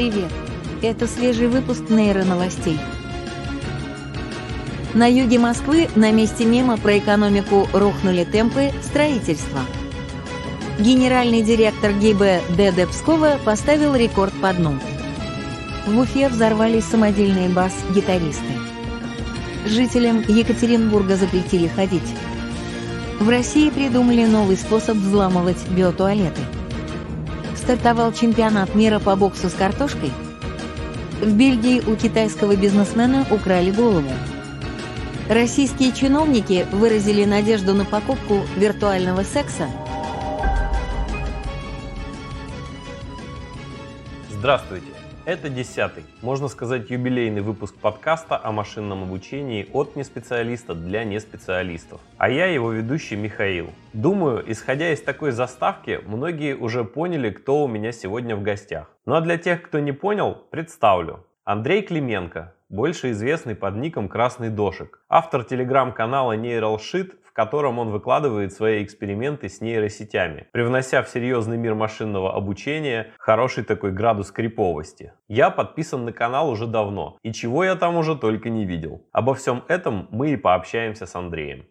Привет! Это свежий выпуск нейроновостей. На юге Москвы на месте мема про экономику рухнули темпы строительства. Генеральный директор ГИБ Д.Д. Пскова поставил рекорд по дну. В Уфе взорвались самодельные бас-гитаристы. Жителям Екатеринбурга запретили ходить. В России придумали новый способ взламывать биотуалеты. Стартовал чемпионат мира по боксу с картошкой. В Бельгии у китайского бизнесмена украли голову. Российские чиновники выразили надежду на покупку виртуального секса. Здравствуйте! Это десятый, можно сказать, юбилейный выпуск подкаста о машинном обучении от неспециалиста для неспециалистов. А я его ведущий Михаил. Думаю, исходя из такой заставки, многие уже поняли, кто у меня сегодня в гостях. Ну а для тех, кто не понял, представлю. Андрей Клименко, больше известный под ником Красный Дошик, автор телеграм-канала NeuralShit, в котором он выкладывает свои эксперименты с нейросетями, привнося в серьезный мир машинного обучения хороший такой градус криповости. Я подписан на канал уже давно, и чего я там уже только не видел. Обо всем этом мы и пообщаемся с Андреем.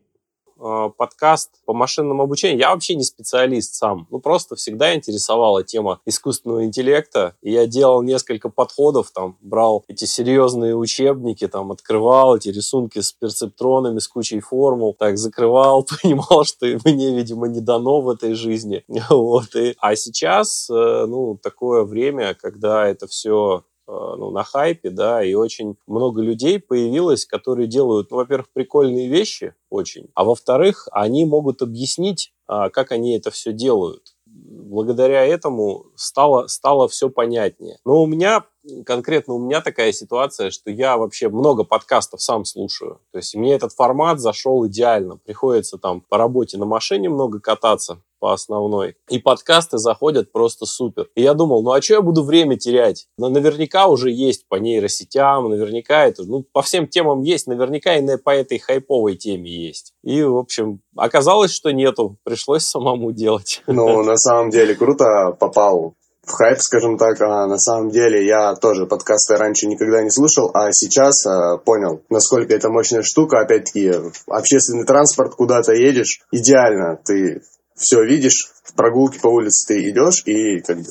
Э, подкаст по машинному обучению. Я вообще не специалист сам. Ну, просто всегда интересовала тема искусственного интеллекта. И я делал несколько подходов, там, брал эти серьезные учебники, там, открывал эти рисунки с перцептронами, с кучей формул, так, закрывал, понимал, что мне, видимо, не дано в этой жизни. Вот. И, а сейчас, э, ну, такое время, когда это все ну, на хайпе, да, и очень много людей появилось, которые делают, ну, во-первых, прикольные вещи очень, а во-вторых, они могут объяснить, а, как они это все делают. Благодаря этому стало, стало все понятнее. Но у меня конкретно у меня такая ситуация, что я вообще много подкастов сам слушаю. То есть мне этот формат зашел идеально. Приходится там по работе на машине много кататься по основной. И подкасты заходят просто супер. И я думал, ну а что я буду время терять? Но наверняка уже есть по нейросетям, наверняка это, ну по всем темам есть, наверняка и по этой хайповой теме есть. И, в общем, оказалось, что нету, пришлось самому делать. Ну, на самом деле, круто попал в хайп, скажем так. А на самом деле я тоже подкасты раньше никогда не слушал, а сейчас а, понял, насколько это мощная штука. Опять-таки, общественный транспорт, куда-то едешь, идеально. Ты все видишь, в прогулке по улице ты идешь, и как бы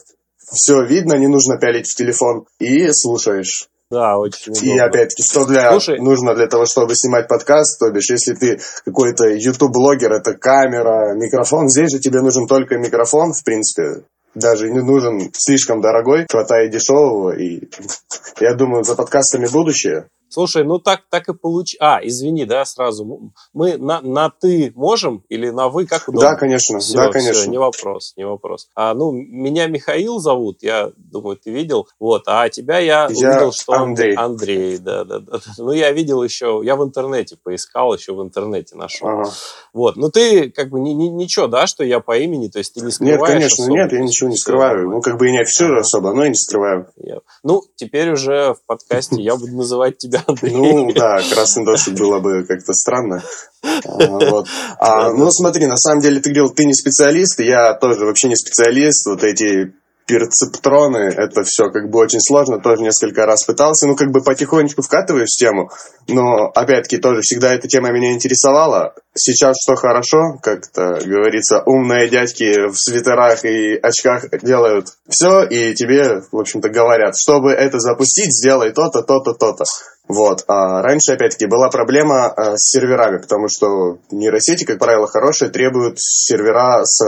все видно, не нужно пялить в телефон, и слушаешь. Да, очень удобно. И опять-таки, что для, Слушай. нужно для того, чтобы снимать подкаст, то бишь, если ты какой-то YouTube-блогер, это камера, микрофон, здесь же тебе нужен только микрофон, в принципе, даже не нужен слишком дорогой, хватает дешевого, и я думаю, за подкастами будущее. Слушай, ну так, так и получ... А, извини, да, сразу. Мы на, на ты можем или на вы, как удобно? Да, конечно, все, да, конечно. Все, не вопрос, не вопрос. А, ну, меня Михаил зовут, я думаю, ты видел. Вот, а тебя я, я увидел, что Андрей. Андрей, да, да, да. Ну, я видел еще, я в интернете поискал, еще в интернете нашел. Ага. Вот, ну ты как бы ни, ни, ничего, да, что я по имени, то есть ты не скрываешь Нет, конечно, особо, нет, я ничего не скрываю. Ну, как бы и не афиширую ага. особо, но и не скрываю. Я... Ну, теперь уже в подкасте я буду называть тебя ну, да, красный дождь было бы как-то странно. А, вот. А, ну, смотри, на самом деле ты говорил, ты не специалист, я тоже вообще не специалист. Вот эти перцептроны, это все как бы очень сложно, тоже несколько раз пытался, ну как бы потихонечку вкатываюсь в тему, но опять-таки тоже всегда эта тема меня интересовала. Сейчас что хорошо, как-то говорится, умные дядьки в свитерах и очках делают все, и тебе, в общем-то, говорят, чтобы это запустить, сделай то-то, то-то, то-то. Вот. А раньше, опять-таки, была проблема а, с серверами, потому что нейросети, как правило, хорошие, требуют сервера с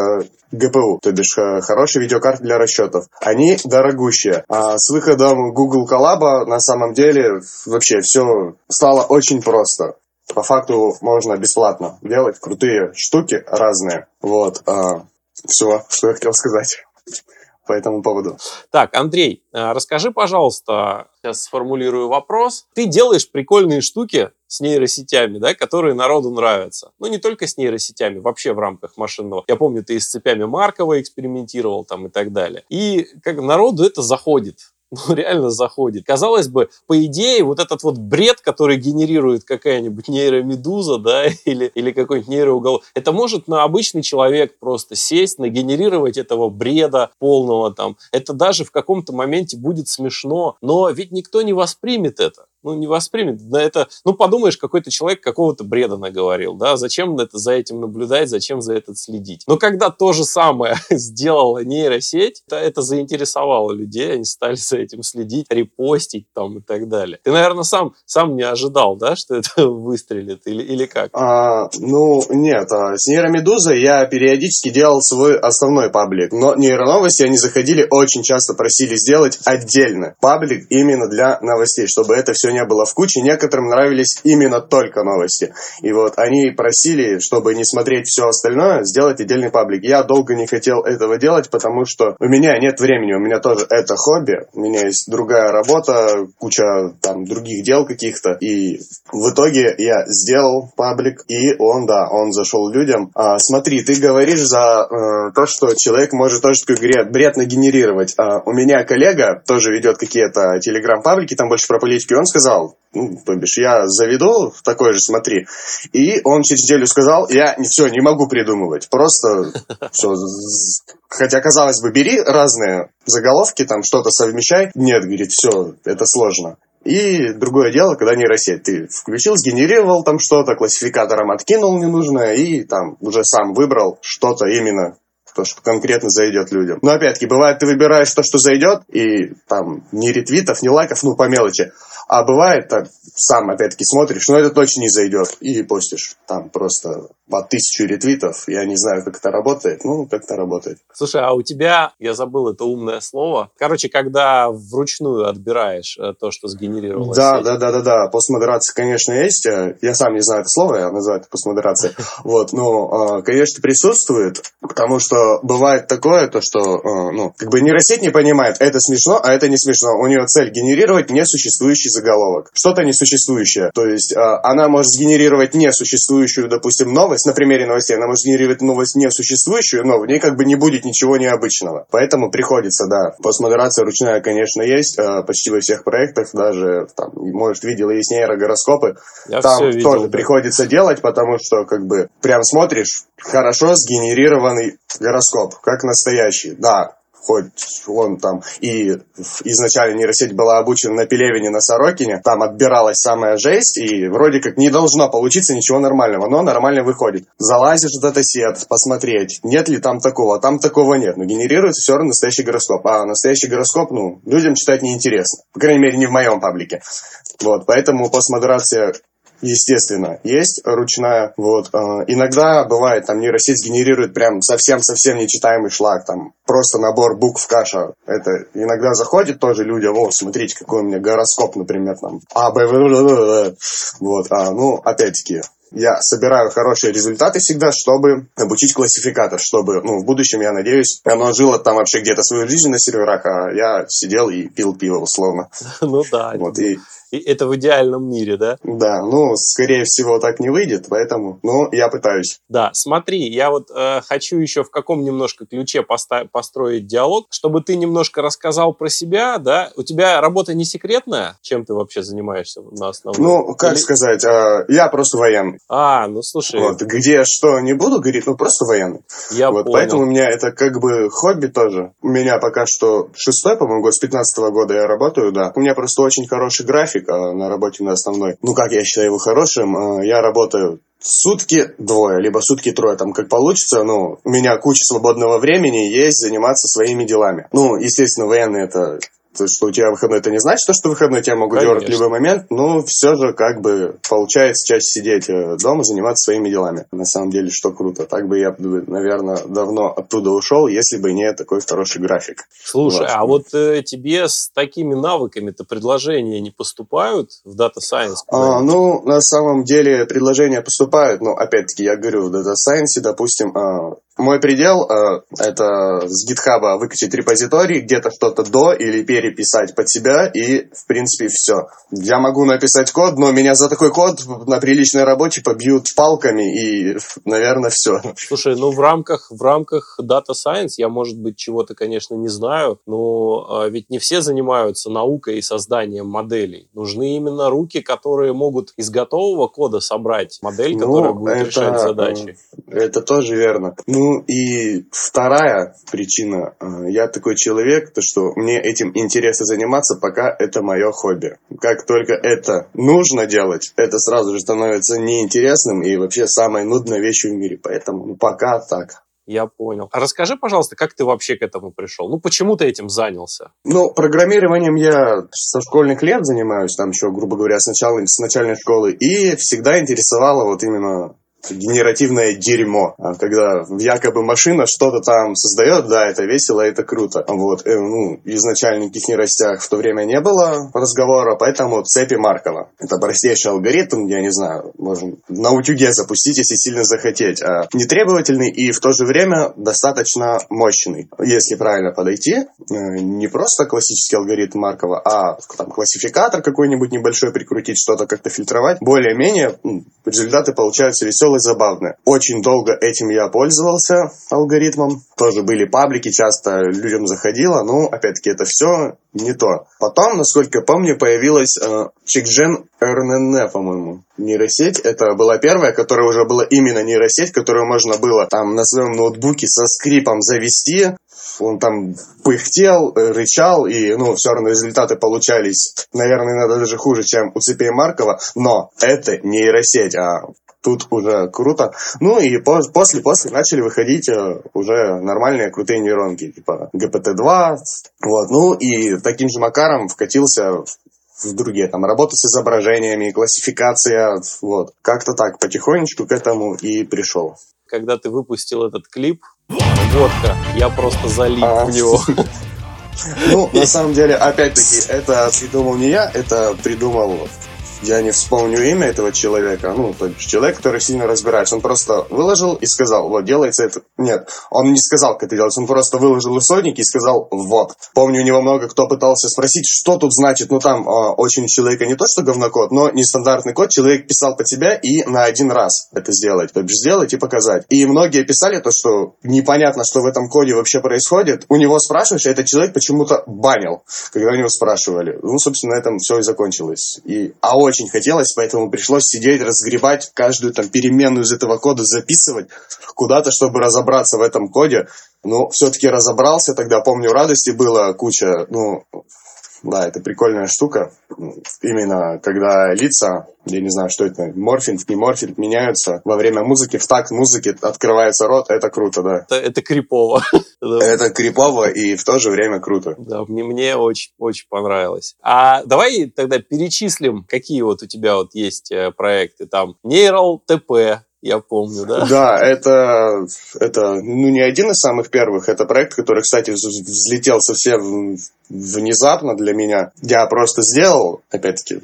ГПУ, то бишь э, хорошие видеокарты для расчетов. Они дорогущие. А с выходом Google Collab на самом деле вообще все стало очень просто. По факту можно бесплатно делать крутые штуки разные. Вот. А, все, что я хотел сказать по этому поводу. Так, Андрей, э, расскажи, пожалуйста, сейчас сформулирую вопрос. Ты делаешь прикольные штуки с нейросетями, да, которые народу нравятся. Ну, не только с нейросетями, вообще в рамках машинного. Я помню, ты с цепями Маркова экспериментировал там и так далее. И как народу это заходит. ну, реально заходит. Казалось бы, по идее, вот этот вот бред, который генерирует какая-нибудь нейромедуза, да, или, или какой-нибудь нейроуголовник, это может на обычный человек просто сесть, нагенерировать этого бреда полного там. Это даже в каком-то моменте будет смешно, но ведь никто не воспримет это ну, не воспримет. Да это, ну, подумаешь, какой-то человек какого-то бреда наговорил, да, зачем это за этим наблюдать, зачем за это следить. Но когда то же самое сделала нейросеть, это, это заинтересовало людей, они стали за этим следить, репостить там и так далее. Ты, наверное, сам, сам не ожидал, да, что это выстрелит или, или как? А, ну, нет, а, с нейромедузой я периодически делал свой основной паблик, но нейроновости они заходили, очень часто просили сделать отдельно паблик именно для новостей, чтобы это все не было в куче. Некоторым нравились именно только новости. И вот они просили, чтобы не смотреть все остальное, сделать отдельный паблик. Я долго не хотел этого делать, потому что у меня нет времени, у меня тоже это хобби, у меня есть другая работа, куча там других дел каких-то. И в итоге я сделал паблик, и он, да, он зашел людям. А, смотри, ты говоришь за э, то, что человек может тоже такой бред, бред нагенерировать. А, у меня коллега тоже ведет какие-то телеграм-паблики, там больше про политику, он сказал, сказал, ну, то бишь, я заведу такой же, смотри. И он через неделю сказал, я все, не могу придумывать. Просто все. Хотя, казалось бы, бери разные заголовки, там что-то совмещай. Нет, говорит, все, это сложно. И другое дело, когда нейросеть. Ты включил, сгенерировал там что-то, классификатором откинул ненужное и там уже сам выбрал что-то именно то, что конкретно зайдет людям. Но опять-таки, бывает, ты выбираешь то, что зайдет, и там ни ретвитов, ни лайков, ну, по мелочи. А бывает, так, сам опять-таки смотришь, но это точно не зайдет. И постишь там просто по тысячу ретвитов. Я не знаю, как это работает. Ну, как это работает. Слушай, а у тебя, я забыл это умное слово. Короче, когда вручную отбираешь э, то, что сгенерировалось. Да, сеть. да, да, да, да. Постмодерация, конечно, есть. Я сам не знаю это слово, я называю это постмодерацией. Вот, но, а, конечно, присутствует, потому что бывает такое, то, что, ну, как бы нейросеть не понимает, это смешно, а это не смешно. У нее цель генерировать несуществующий заголовок. Что-то несуществующее. То есть она может сгенерировать несуществующую, допустим, новость на примере новостей. Она может генерировать новость несуществующую, но в ней как бы не будет ничего необычного. Поэтому приходится, да, постмодерация ручная, конечно, есть а, почти во всех проектах, даже там, может, видел, есть нейрогороскопы. Я там тоже видел, да. приходится делать, потому что как бы прям смотришь, хорошо сгенерированный гороскоп, как настоящий. Да, хоть он там и изначально нейросеть была обучена на Пелевине, на Сорокине, там отбиралась самая жесть, и вроде как не должно получиться ничего нормального, но нормально выходит. Залазишь в датасет, посмотреть, нет ли там такого, там такого нет, но генерируется все равно настоящий гороскоп. А настоящий гороскоп, ну, людям читать неинтересно. По крайней мере, не в моем паблике. Вот, поэтому постмодерация естественно, есть ручная. Вот. Э, иногда бывает, там нейросеть генерирует прям совсем-совсем нечитаемый шлак, там просто набор букв каша. Это иногда заходит тоже люди, вот, смотрите, какой у меня гороскоп, например, там, А, Б, В, В, Вот, а, ну, опять-таки, я собираю хорошие результаты всегда, чтобы обучить классификатор, чтобы, ну, в будущем, я надеюсь, оно жило там вообще где-то свою жизнь на серверах, а я сидел и пил пиво, условно. Ну да. Вот, и это в идеальном мире, да? Да, ну, скорее всего, так не выйдет, поэтому, ну, я пытаюсь. Да, смотри, я вот э, хочу еще в каком немножко ключе поста- построить диалог, чтобы ты немножко рассказал про себя, да? У тебя работа не секретная? Чем ты вообще занимаешься на основном? Ну, как Или... сказать, э, я просто военный. А, ну, слушай. Вот, где что не буду говорить, ну, просто военный. Я вот, понял. Поэтому у меня это как бы хобби тоже. У меня пока что шестой, по-моему, год, с 15 -го года я работаю, да. У меня просто очень хороший график, график а на работе на основной. Ну, как я считаю его хорошим, а, я работаю сутки двое, либо сутки трое, там как получится, ну, у меня куча свободного времени есть заниматься своими делами. Ну, естественно, военные это то, что у тебя выходной, это не значит, что выходной тебя могут Конечно. дергать в любой момент, но все же как бы получается чаще сидеть э, дома, заниматься своими делами. На самом деле, что круто. Так бы я, наверное, давно оттуда ушел, если бы не такой хороший график. Слушай, вот. а вот э, тебе с такими навыками-то предложения не поступают в Data Science? А, ну, на самом деле предложения поступают, но опять-таки я говорю, в Data Science, допустим, а, мой предел э, это с гитхаба выкачать репозиторий, где-то что-то до или переписать под себя, и, в принципе, все. Я могу написать код, но меня за такой код на приличной работе побьют палками, и, наверное, все. Слушай, ну в рамках, в рамках Data Science я, может быть, чего-то, конечно, не знаю, но э, ведь не все занимаются наукой и созданием моделей. Нужны именно руки, которые могут из готового кода собрать модель, ну, которая будет это, решать задачи. Это тоже верно. Ну и вторая причина. Э, я такой человек, то что мне этим интересно заниматься, пока это мое хобби. Как только это нужно делать, это сразу же становится неинтересным и вообще самой нудной вещью в мире. Поэтому ну, пока так. Я понял. А расскажи, пожалуйста, как ты вообще к этому пришел? Ну, почему ты этим занялся? Ну, программированием я со школьных лет занимаюсь, там еще, грубо говоря, с, начала, с начальной школы, и всегда интересовало вот именно генеративное дерьмо, а когда якобы машина что-то там создает, да, это весело, это круто. Вот, э, ну, изначально никаких нейросетях в то время не было разговора, поэтому цепи Маркова. Это простейший алгоритм, я не знаю, можно на утюге запустить, если сильно захотеть. А нетребовательный и в то же время достаточно мощный. Если правильно подойти, э, не просто классический алгоритм Маркова, а там классификатор какой-нибудь небольшой прикрутить, что-то как-то фильтровать, более-менее результаты получаются веселые и забавно. Очень долго этим я пользовался алгоритмом. Тоже были паблики, часто людям заходило, но опять-таки это все не то. Потом, насколько помню, появилась э, CheckGen RNN, по-моему, нейросеть. Это была первая, которая уже была именно нейросеть, которую можно было там на своем ноутбуке со скрипом завести. Он там пыхтел, э, рычал, и, ну, все равно результаты получались, наверное, иногда даже хуже, чем у цепей Маркова, но это нейросеть, а тут уже круто. Ну и после, после начали выходить э, уже нормальные крутые нейронки, типа GPT-2. Вот. Ну и таким же макаром вкатился в другие, там, работа с изображениями, классификация, вот. Как-то так, потихонечку к этому и пришел. Когда ты выпустил этот клип, водка, я просто залип а, в него. Ну, на самом деле, опять-таки, это придумал не я, это придумал я не вспомню имя этого человека, ну, то есть человек, который сильно разбирается, он просто выложил и сказал, вот, делается это. Нет, он не сказал, как это делается, он просто выложил исходник и сказал, вот. Помню, у него много кто пытался спросить, что тут значит, ну, там э, очень человека не то, что говнокод, но нестандартный код, человек писал под себя и на один раз это сделать, то есть сделать и показать. И многие писали то, что непонятно, что в этом коде вообще происходит. У него спрашиваешь, а этот человек почему-то банил, когда у него спрашивали. Ну, собственно, на этом все и закончилось. И, а очень хотелось, поэтому пришлось сидеть, разгребать каждую там переменную из этого кода, записывать куда-то, чтобы разобраться в этом коде. Но все-таки разобрался, тогда, помню, радости было куча, ну, да, это прикольная штука. Именно когда лица, я не знаю, что это, морфинг, не морфинг, меняются во время музыки, в такт музыки открывается рот, это круто, да. Это, это крипово. Это крипово и в то же время круто. Да, мне, мне очень, очень понравилось. А давай тогда перечислим, какие вот у тебя вот есть э, проекты. Там Neural TP, я помню, да? Да, это, это ну, не один из самых первых. Это проект, который, кстати, взлетел совсем внезапно для меня. Я просто сделал, опять-таки,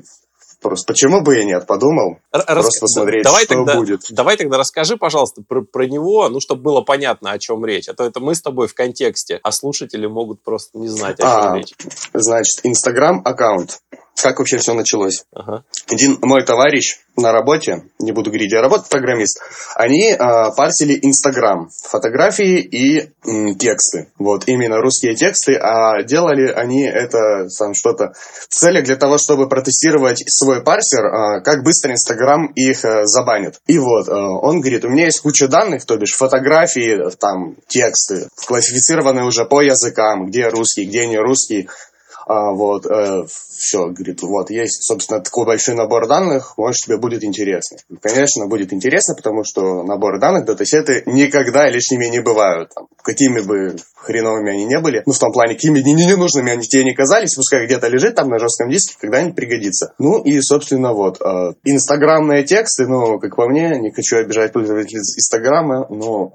Просто почему бы и нет, подумал. Рас... Просто посмотреть, давай что тогда, будет. Давай тогда расскажи, пожалуйста, про, про него, ну, чтобы было понятно, о чем речь. А то это мы с тобой в контексте, а слушатели могут просто не знать, о чем а, речь. Значит, Инстаграм-аккаунт как вообще все началось. Ага. Один мой товарищ на работе, не буду говорить, я работаю программист, они э, парсили Инстаграм, фотографии и м, тексты. Вот, именно русские тексты, а делали они это там что-то в целях для того, чтобы протестировать свой парсер, э, как быстро Инстаграм их э, забанит. И вот, э, он говорит, у меня есть куча данных, то бишь фотографии, там, тексты, классифицированные уже по языкам, где русский, где не русский, а, вот, э, все, говорит, вот, есть, собственно, такой большой набор данных, может, тебе будет интересно. конечно, будет интересно, потому что набор данных, датасеты никогда лишними не бывают. Там, какими бы хреновыми они не были, ну, в том плане, какими не, не ненужными они тебе не казались, пускай где-то лежит там на жестком диске, когда-нибудь пригодится. Ну, и, собственно, вот, э, инстаграмные тексты, ну, как по мне, не хочу обижать пользователей Инстаграма, но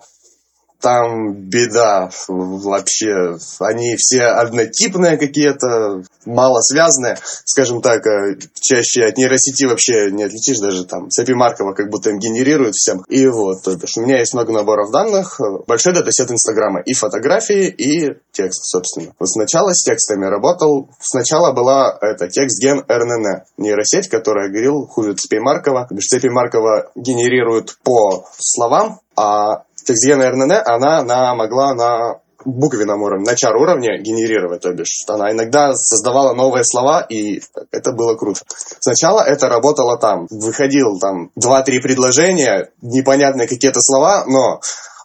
там беда вообще. Они все однотипные какие-то, мало связанные, скажем так, э, чаще от нейросети вообще не отличишь даже там цепи Маркова как будто им генерируют всем. И вот, то бишь, у меня есть много наборов данных, большой датасет Инстаграма, и фотографии, и текст, собственно. Вот сначала с текстами работал, сначала была это текст-ген RNN, нейросеть, которая говорил хуже цепи Маркова. То бишь, цепи Маркова генерируют по словам, а текст-ген RNN, она, она могла на буквенном уровне, на чар уровне генерировать, то бишь она иногда создавала новые слова, и это было круто. Сначала это работало там, выходил там 2-3 предложения, непонятные какие-то слова, но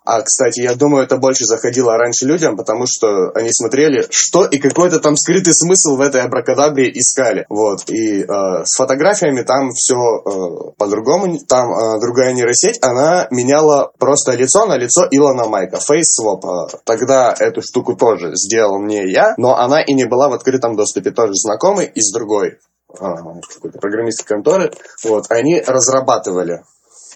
а, кстати, я думаю, это больше заходило раньше людям, потому что они смотрели, что и какой-то там скрытый смысл в этой абракадабре искали. Вот. И э, с фотографиями там все э, по-другому. Там э, другая нейросеть, она меняла просто лицо на лицо Илона Майка. Face swap. Тогда эту штуку тоже сделал не я, но она и не была в открытом доступе. Тоже знакомый из другой какой-то программистской конторы. Вот. Они разрабатывали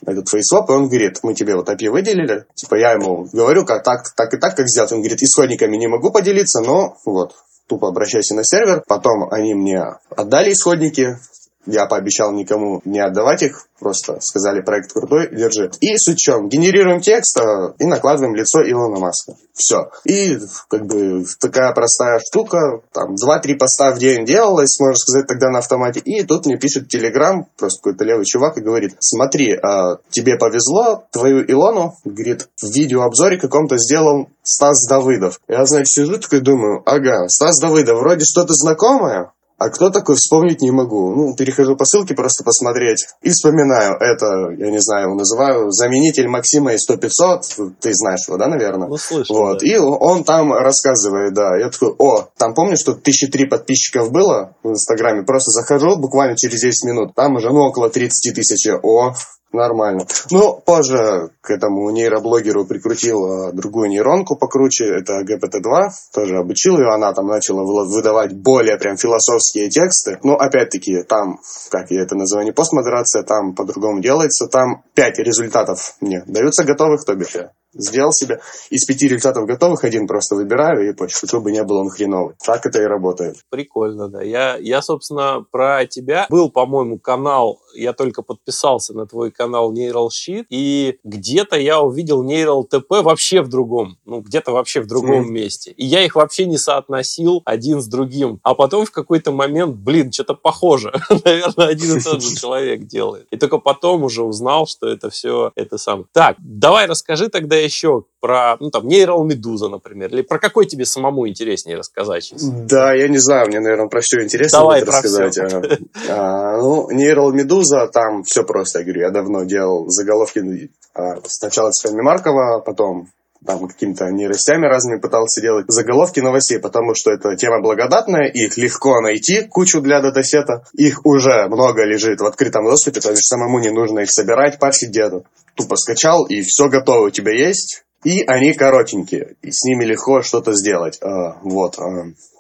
этот фейсвоп, и он говорит, мы тебе вот API выделили, типа я ему говорю, как так, так и так, как сделать. Он говорит, исходниками не могу поделиться, но вот, тупо обращайся на сервер. Потом они мне отдали исходники, я пообещал никому не отдавать их, просто сказали, проект крутой, держи. И суть в чем? Генерируем текст а, и накладываем лицо Илона Маска. Все. И как бы такая простая штука, там 2-3 поста в день делалось, можно сказать, тогда на автомате. И тут мне пишет Телеграм, просто какой-то левый чувак, и говорит, смотри, а, тебе повезло, твою Илону, говорит, в видеообзоре каком-то сделал Стас Давыдов. Я, значит, сижу такой думаю, ага, Стас Давыдов, вроде что-то знакомое, а кто такой, вспомнить не могу. Ну, перехожу по ссылке просто посмотреть и вспоминаю. Это, я не знаю, его называю заменитель Максима из 100-500. Ты знаешь его, да, наверное? Ну, слышал, Вот. Да. И он там рассказывает, да. Я такой, о, там помню, что тысячи три подписчиков было в Инстаграме. Просто захожу буквально через 10 минут. Там уже, ну, около 30 тысяч. О, Нормально. Ну, позже к этому нейроблогеру прикрутил э, другую нейронку покруче, это GPT-2, тоже обучил ее, она там начала выдавать более прям философские тексты. Но, опять-таки, там, как я это называю, не постмодерация, там по-другому делается, там пять результатов мне даются готовых, то бишь сделал себе. Из пяти результатов готовых один просто выбираю, и почти что бы не был он хреновый. Так это и работает. Прикольно, да. Я, я, собственно, про тебя. Был, по-моему, канал, я только подписался на твой канал Neural Sheet, и где-то я увидел Neural TP вообще в другом, ну, где-то вообще в другом mm. месте. И я их вообще не соотносил один с другим. А потом в какой-то момент, блин, что-то похоже. Наверное, один и тот же человек делает. И только потом уже узнал, что это все это сам. Так, давай расскажи тогда еще про, ну, там, Нейрал Медуза, например, или про какой тебе самому интереснее рассказать сейчас? Да, я не знаю, мне, наверное, про все интересно Давай будет рассказать. Все. А, ну, Нейрал Медуза, там все просто, я говорю, я давно делал заголовки а, сначала с Фами Маркова, потом там какими-то нейросетями разными пытался делать заголовки новостей, потому что это тема благодатная, их легко найти, кучу для датасета, их уже много лежит в открытом доступе, то есть самому не нужно их собирать, парсить где-то. Тупо скачал, и все готово у тебя есть, и они коротенькие, и с ними легко что-то сделать. А, вот.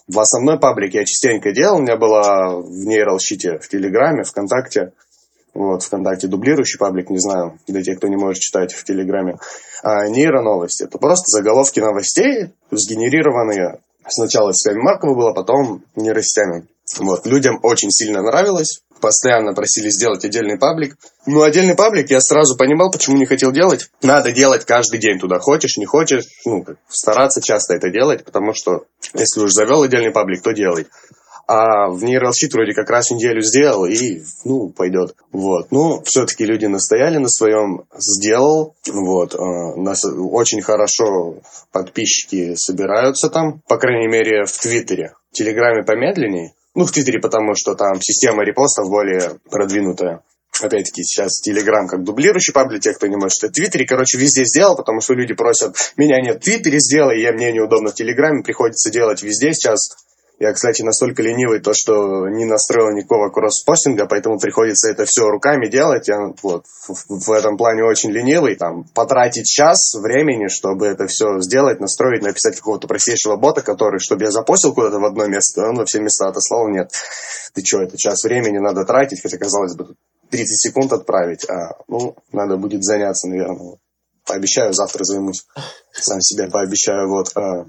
В основной паблике я частенько делал, у меня была в нейролщите в Телеграме, ВКонтакте, вот, ВКонтакте дублирующий паблик, не знаю, для тех, кто не может читать в Телеграме, а нейроновости. Это просто заголовки новостей, сгенерированные сначала с Маркова было, потом нейросетями. Вот, людям очень сильно нравилось, постоянно просили сделать отдельный паблик. Ну, отдельный паблик я сразу понимал, почему не хотел делать. Надо делать каждый день туда, хочешь, не хочешь, ну, стараться часто это делать, потому что если уж завел отдельный паблик, то делай. А в Sheet вроде как раз неделю сделал, и, ну, пойдет. Вот. Ну, все-таки люди настояли на своем, сделал. Вот. Нас очень хорошо подписчики собираются там, по крайней мере, в Твиттере. В Телеграме помедленнее. Ну, в Твиттере, потому что там система репостов более продвинутая. Опять-таки, сейчас Телеграм как дублирующий паб для тех, кто не может. В Твиттере, короче, везде сделал, потому что люди просят, меня нет в Твиттере, сделай, я мне неудобно в Телеграме, приходится делать везде сейчас. Я, кстати, настолько ленивый, то, что не настроил никакого кросс-постинга, поэтому приходится это все руками делать. Я вот, в, в этом плане очень ленивый. Там, потратить час времени, чтобы это все сделать, настроить, написать какого-то простейшего бота, который, чтобы я запостил куда-то в одно место, он во все места отослал. Нет, ты что, это час времени надо тратить, хотя, казалось бы, 30 секунд отправить. А, ну, надо будет заняться, наверное. пообещаю, завтра займусь. Сам себе пообещаю, вот. А.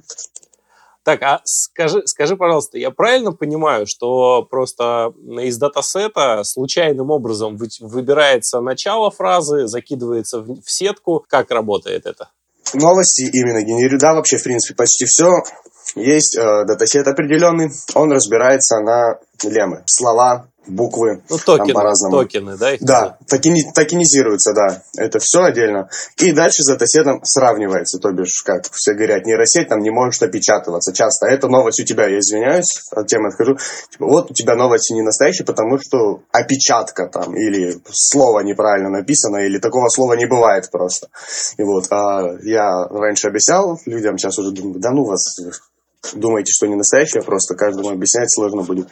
Так, а скажи, скажи, пожалуйста, я правильно понимаю, что просто из датасета случайным образом выбирается начало фразы, закидывается в сетку? Как работает это? Новости именно генерируют. Да, вообще, в принципе, почти все. Есть э, датасет определенный, он разбирается на леммы, слова, буквы. Ну, токены, по-разному. токены, да? Их да, токени, токенизируется, да. Это все отдельно. И дальше с датасетом сравнивается, то бишь, как все говорят, нейросеть там не может опечатываться часто. Это новость у тебя, я извиняюсь, от темы отхожу. Типа, вот у тебя новости не настоящие, потому что опечатка там, или слово неправильно написано, или такого слова не бывает просто. И вот, а я раньше объяснял людям, сейчас уже думаю, да ну вас, думаете, что не настоящее, просто каждому объяснять сложно будет.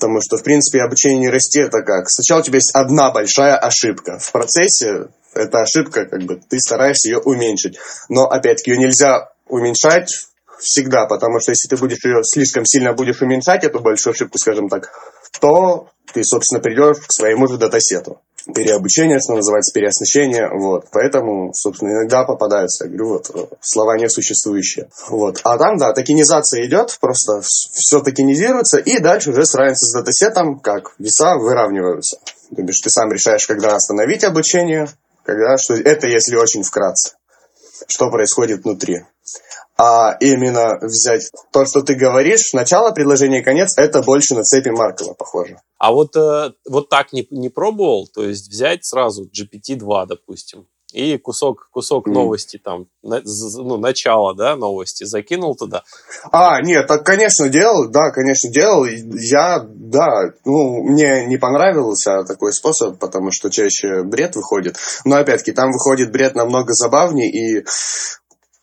Потому что, в принципе, обучение нейросети это как? Сначала у тебя есть одна большая ошибка. В процессе эта ошибка, как бы, ты стараешься ее уменьшить. Но, опять-таки, ее нельзя уменьшать всегда, потому что если ты будешь ее слишком сильно будешь уменьшать, эту большую ошибку, скажем так, то ты, собственно, придешь к своему же датасету. Переобучение, что называется, переоснащение, вот. Поэтому, собственно, иногда попадаются, я говорю, вот, слова несуществующие. Вот. А там, да, токенизация идет, просто все токенизируется, и дальше уже сравнивается с датасетом, как веса выравниваются. То бишь, ты сам решаешь, когда остановить обучение, когда, что это если очень вкратце, что происходит внутри а именно взять то, что ты говоришь, начало предложения и конец, это больше на цепи Маркова похоже. А вот, э, вот так не, не пробовал, то есть взять сразу GPT-2, допустим, и кусок, кусок mm. новости там, на, ну, начало, да, новости закинул туда. А, нет, так, конечно, делал, да, конечно, делал. Я, да, ну, мне не понравился такой способ, потому что чаще бред выходит. Но, опять-таки, там выходит бред намного забавнее, и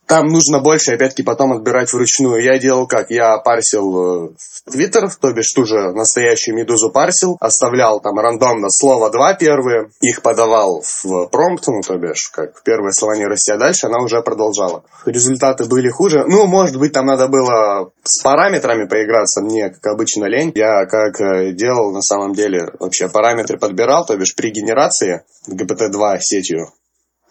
там нужно больше, опять-таки, потом отбирать вручную. Я делал как? Я парсил Твиттер, э, то бишь ту же настоящую медузу парсил, оставлял там рандомно слово два первые, их подавал в промпт, ну, то бишь, как первые слова не расти, а дальше она уже продолжала. Результаты были хуже. Ну, может быть, там надо было с параметрами поиграться, мне, как обычно, лень. Я как э, делал, на самом деле, вообще параметры подбирал, то бишь при генерации GPT-2 сетью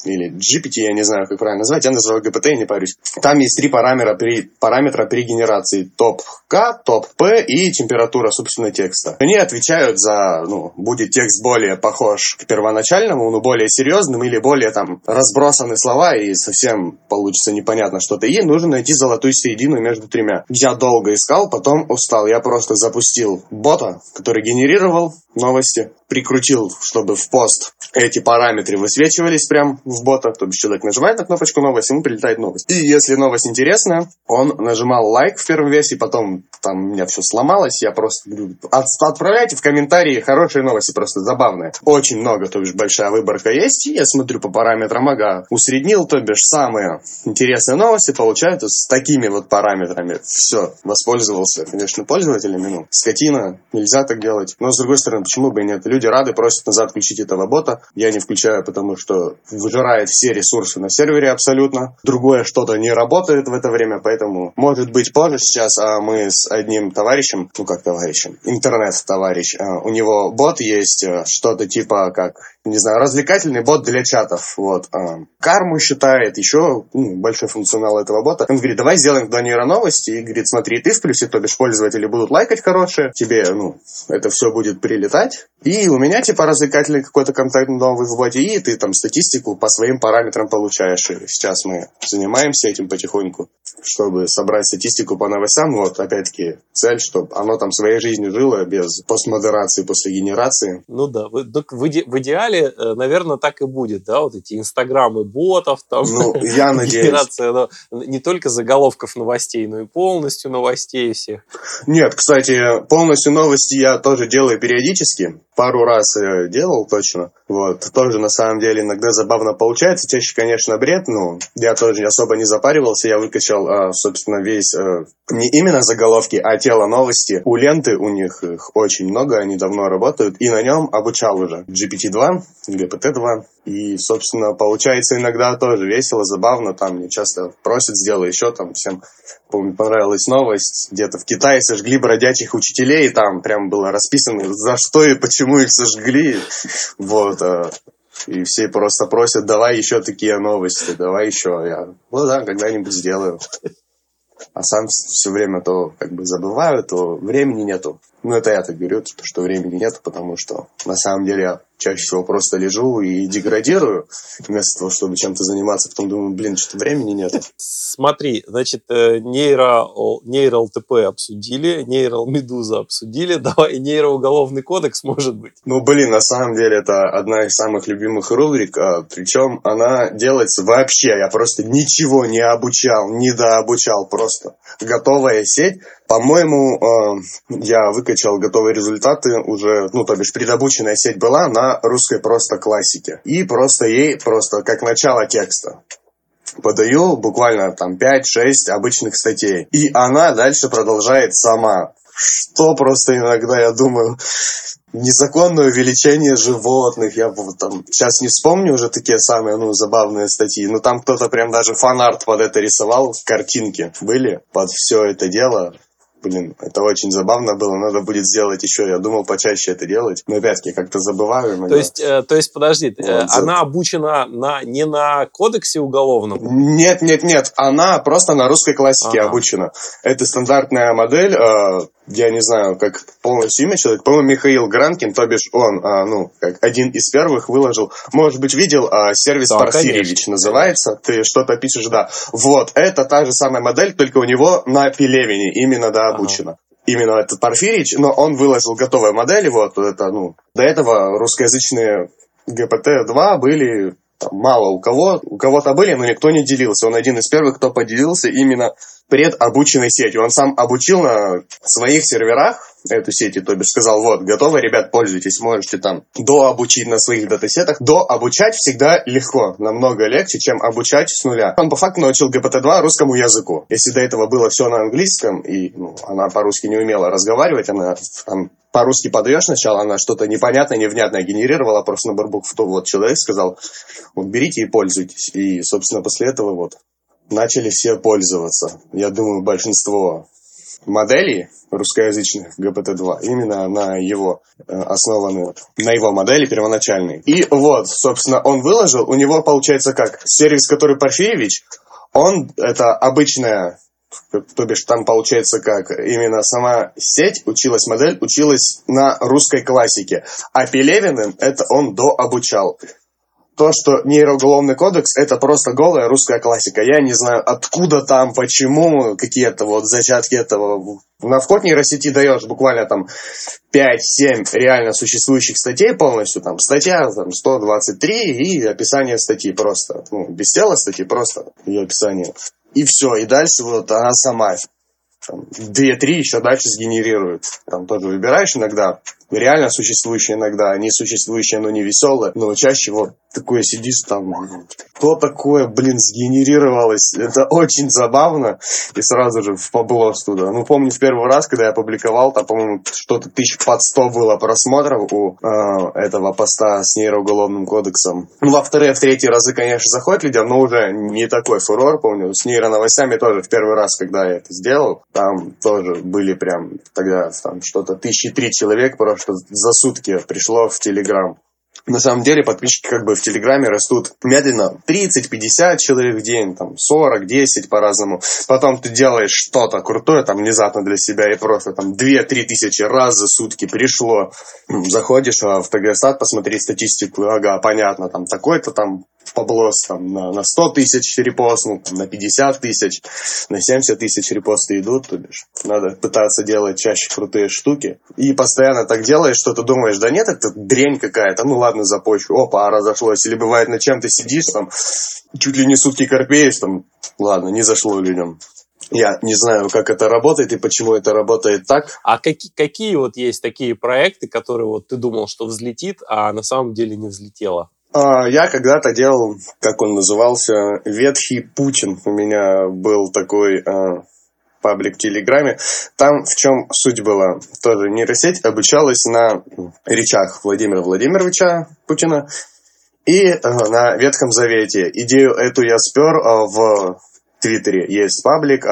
или GPT, я не знаю, как правильно назвать, я называю GPT, не парюсь. Там есть три параметра при, параметра при генерации. Топ К, топ П и температура, собственно, текста. Они отвечают за, ну, будет текст более похож к первоначальному, но более серьезным или более там разбросаны слова и совсем получится непонятно что-то. И нужно найти золотую середину между тремя. Я долго искал, потом устал. Я просто запустил бота, который генерировал новости, прикрутил, чтобы в пост эти параметры высвечивались прям в бота, то бишь человек нажимает на кнопочку новость, ему прилетает новость. И если новость интересная, он нажимал лайк в первой версии, потом там у меня все сломалось, я просто от, отправляйте в комментарии хорошие новости, просто забавные. Очень много, то бишь большая выборка есть, и я смотрю по параметрам, ага, усреднил, то бишь самые интересные новости получаются с такими вот параметрами. Все, воспользовался, конечно, пользователями, ну, скотина, нельзя так делать. Но, с другой стороны, почему бы и нет? Люди рады, просят назад включить этого бота. Я не включаю, потому что выжирает все ресурсы на сервере абсолютно. Другое что-то не работает в это время, поэтому, может быть, позже сейчас а мы с одним товарищем, ну как товарищем, интернет-товарищ, а, у него бот есть, а, что-то типа как не знаю, развлекательный бот для чатов. Вот. А, карму считает, еще ну, большой функционал этого бота. Он говорит, давай сделаем туда нейроновости. И говорит, смотри, ты в плюсе, то бишь пользователи будут лайкать хорошие, тебе, ну, это все будет прилетать. И у меня, типа, развлекательный какой-то контакт новый в боте, и ты там статистику по своим параметрам получаешь. И сейчас мы занимаемся этим потихоньку, чтобы собрать статистику по новостям. Вот, опять-таки, цель, чтобы оно там своей жизнью жило без постмодерации после генерации. Ну да, в, в, в идеале деле, э, наверное, так и будет, да, вот эти инстаграмы ботов, там, ну, я генерация но, не только заголовков новостей, но и полностью новостей всех. Нет, кстати, полностью новости я тоже делаю периодически, пару раз делал точно, вот, тоже на самом деле иногда забавно получается, чаще, конечно, бред, но я тоже особо не запаривался, я выкачал, а, собственно, весь, э, не именно заголовки, а тело новости. У ленты у них их очень много, они давно работают, и на нем обучал уже GPT-2, GPT-2, и, собственно, получается иногда тоже весело, забавно, там мне часто просят, сделай еще, там всем, помню, понравилась новость, где-то в Китае сожгли бродячих учителей, там прям было расписано, за что и почему их сожгли, вот, а И все просто просят, давай еще такие новости, давай еще. Я, ну да, когда-нибудь сделаю. А сам все время то как бы забываю, то времени нету. Ну, это я так говорю, что времени нету, потому что на самом деле я чаще всего просто лежу и деградирую, вместо того, чтобы чем-то заниматься. Потом думаю, блин, что-то времени нет. Смотри, значит, э, нейро, нейро обсудили, нейро Медуза обсудили, давай нейроуголовный кодекс, может быть. Ну, блин, на самом деле это одна из самых любимых рубрик, а, причем она делается вообще, я просто ничего не обучал, не дообучал, просто готовая сеть. По-моему, э, я выкачал готовые результаты уже, ну, то бишь предобученная сеть была на русской просто классике. И просто ей, просто как начало текста подаю буквально там 5-6 обычных статей. И она дальше продолжает сама. Что просто иногда я думаю, незаконное увеличение животных. Я там сейчас не вспомню уже такие самые ну, забавные статьи, но там кто-то прям даже фанарт под это рисовал, картинки были под все это дело. Блин, это очень забавно было, надо будет сделать еще. Я думал почаще это делать, но опять-таки как-то забываю. Иногда. То есть, э, то есть, подожди, э, вот, она обучена на, не на кодексе уголовном? Нет, нет, нет, она просто на русской классике ага. обучена. Это стандартная модель, э, я не знаю, как полностью имя человека, по-моему, Михаил Гранкин, то бишь он, э, ну, как один из первых выложил, может быть, видел, э, сервис да, конечно. называется, ты что-то пишешь, да. Вот, это та же самая модель, только у него на Пелевине, именно, да, обучена. Ага. Именно этот Порфирич, но он выложил готовые модели, вот это, ну, до этого русскоязычные ГПТ-2 были там, мало у кого, у кого-то были, но никто не делился. Он один из первых, кто поделился именно предобученной сетью. Он сам обучил на своих серверах эту сеть, и то бишь сказал, вот, готово, ребят, пользуйтесь, можете там дообучить на своих датасетах. Дообучать всегда легко, намного легче, чем обучать с нуля. Он по факту научил GPT-2 русскому языку. Если до этого было все на английском, и ну, она по-русски не умела разговаривать, она там по-русски подаешь сначала, она что-то непонятное, невнятное генерировала просто на букв, то вот человек сказал, вот берите и пользуйтесь. И, собственно, после этого вот начали все пользоваться. Я думаю, большинство моделей русскоязычных GPT-2 именно на его э, основаны, на его модели первоначальной. И вот, собственно, он выложил, у него получается как, сервис, который Порфирьевич, он, это обычная то бишь там получается как именно сама сеть училась, модель училась на русской классике, а Пелевиным это он дообучал то, что нейроуголовный кодекс это просто голая русская классика. Я не знаю, откуда там, почему, какие-то вот зачатки этого. На вход нейросети даешь буквально там 5-7 реально существующих статей полностью. Там статья там, 123 и описание статьи просто. Ну, без тела статьи, просто ее описание. И все, и дальше вот она сама две-три еще дальше сгенерирует. Там тоже выбираешь иногда реально существующие иногда, не существующие, но не веселые, но чаще вот такое сидишь там, что такое, блин, сгенерировалось. Это очень забавно. И сразу же в поблос туда. Ну, помню, в первый раз, когда я публиковал, там, по-моему, что-то тысяч под сто было просмотров у э, этого поста с нейроуголовным кодексом. Ну, во вторые, в третьи разы, конечно, заходит людям, но уже не такой фурор, помню. С нейроновостями тоже в первый раз, когда я это сделал, там тоже были прям тогда там что-то тысячи три человек просто что за сутки пришло в Телеграм. На самом деле подписчики как бы в Телеграме растут медленно. 30-50 человек в день, там 40-10 по-разному. Потом ты делаешь что-то крутое там внезапно для себя и просто там 2-3 тысячи раз за сутки пришло. Заходишь в ТГСАТ посмотреть статистику, ага, понятно, там такой-то там поблос там, на, на 100 тысяч репостнул, там, на 50 тысяч, на 70 тысяч репосты идут, то бишь. Надо пытаться делать чаще крутые штуки. И постоянно так делаешь, что ты думаешь, да нет, это дрень какая-то, ну ладно, запущу, опа, разошлось. Или бывает, на чем ты сидишь, там, чуть ли не сутки корпеешь, там, ладно, не зашло людям. Я не знаю, как это работает и почему это работает так. А какие, какие вот есть такие проекты, которые вот ты думал, что взлетит, а на самом деле не взлетело? А, я когда-то делал, как он назывался, ветхий Путин. У меня был такой а, паблик в Телеграме. Там в чем суть была? Тоже нейросеть обучалась на речах Владимира Владимировича Путина и а, на Ветхом Завете. Идею эту я спер в Твиттере. Есть паблик,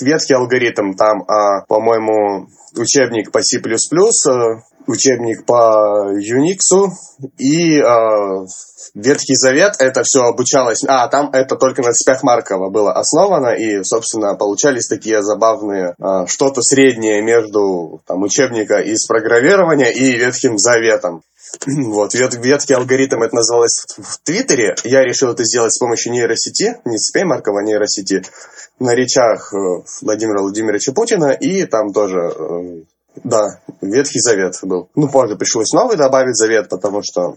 ветхий алгоритм. Там, по-моему, учебник по C++, учебник по Unix и э, Ветхий Завет. Это все обучалось... А, там это только на цепях Маркова было основано, и, собственно, получались такие забавные э, что-то среднее между там, учебника из программирования и Ветхим Заветом. Вот, вет, веткий алгоритм это называлось в Твиттере. Я решил это сделать с помощью нейросети, не цепей Маркова, а нейросети, на речах э, Владимира Владимировича Путина, и там тоже э, да, Ветхий Завет был. Ну, позже пришлось новый добавить Завет, потому что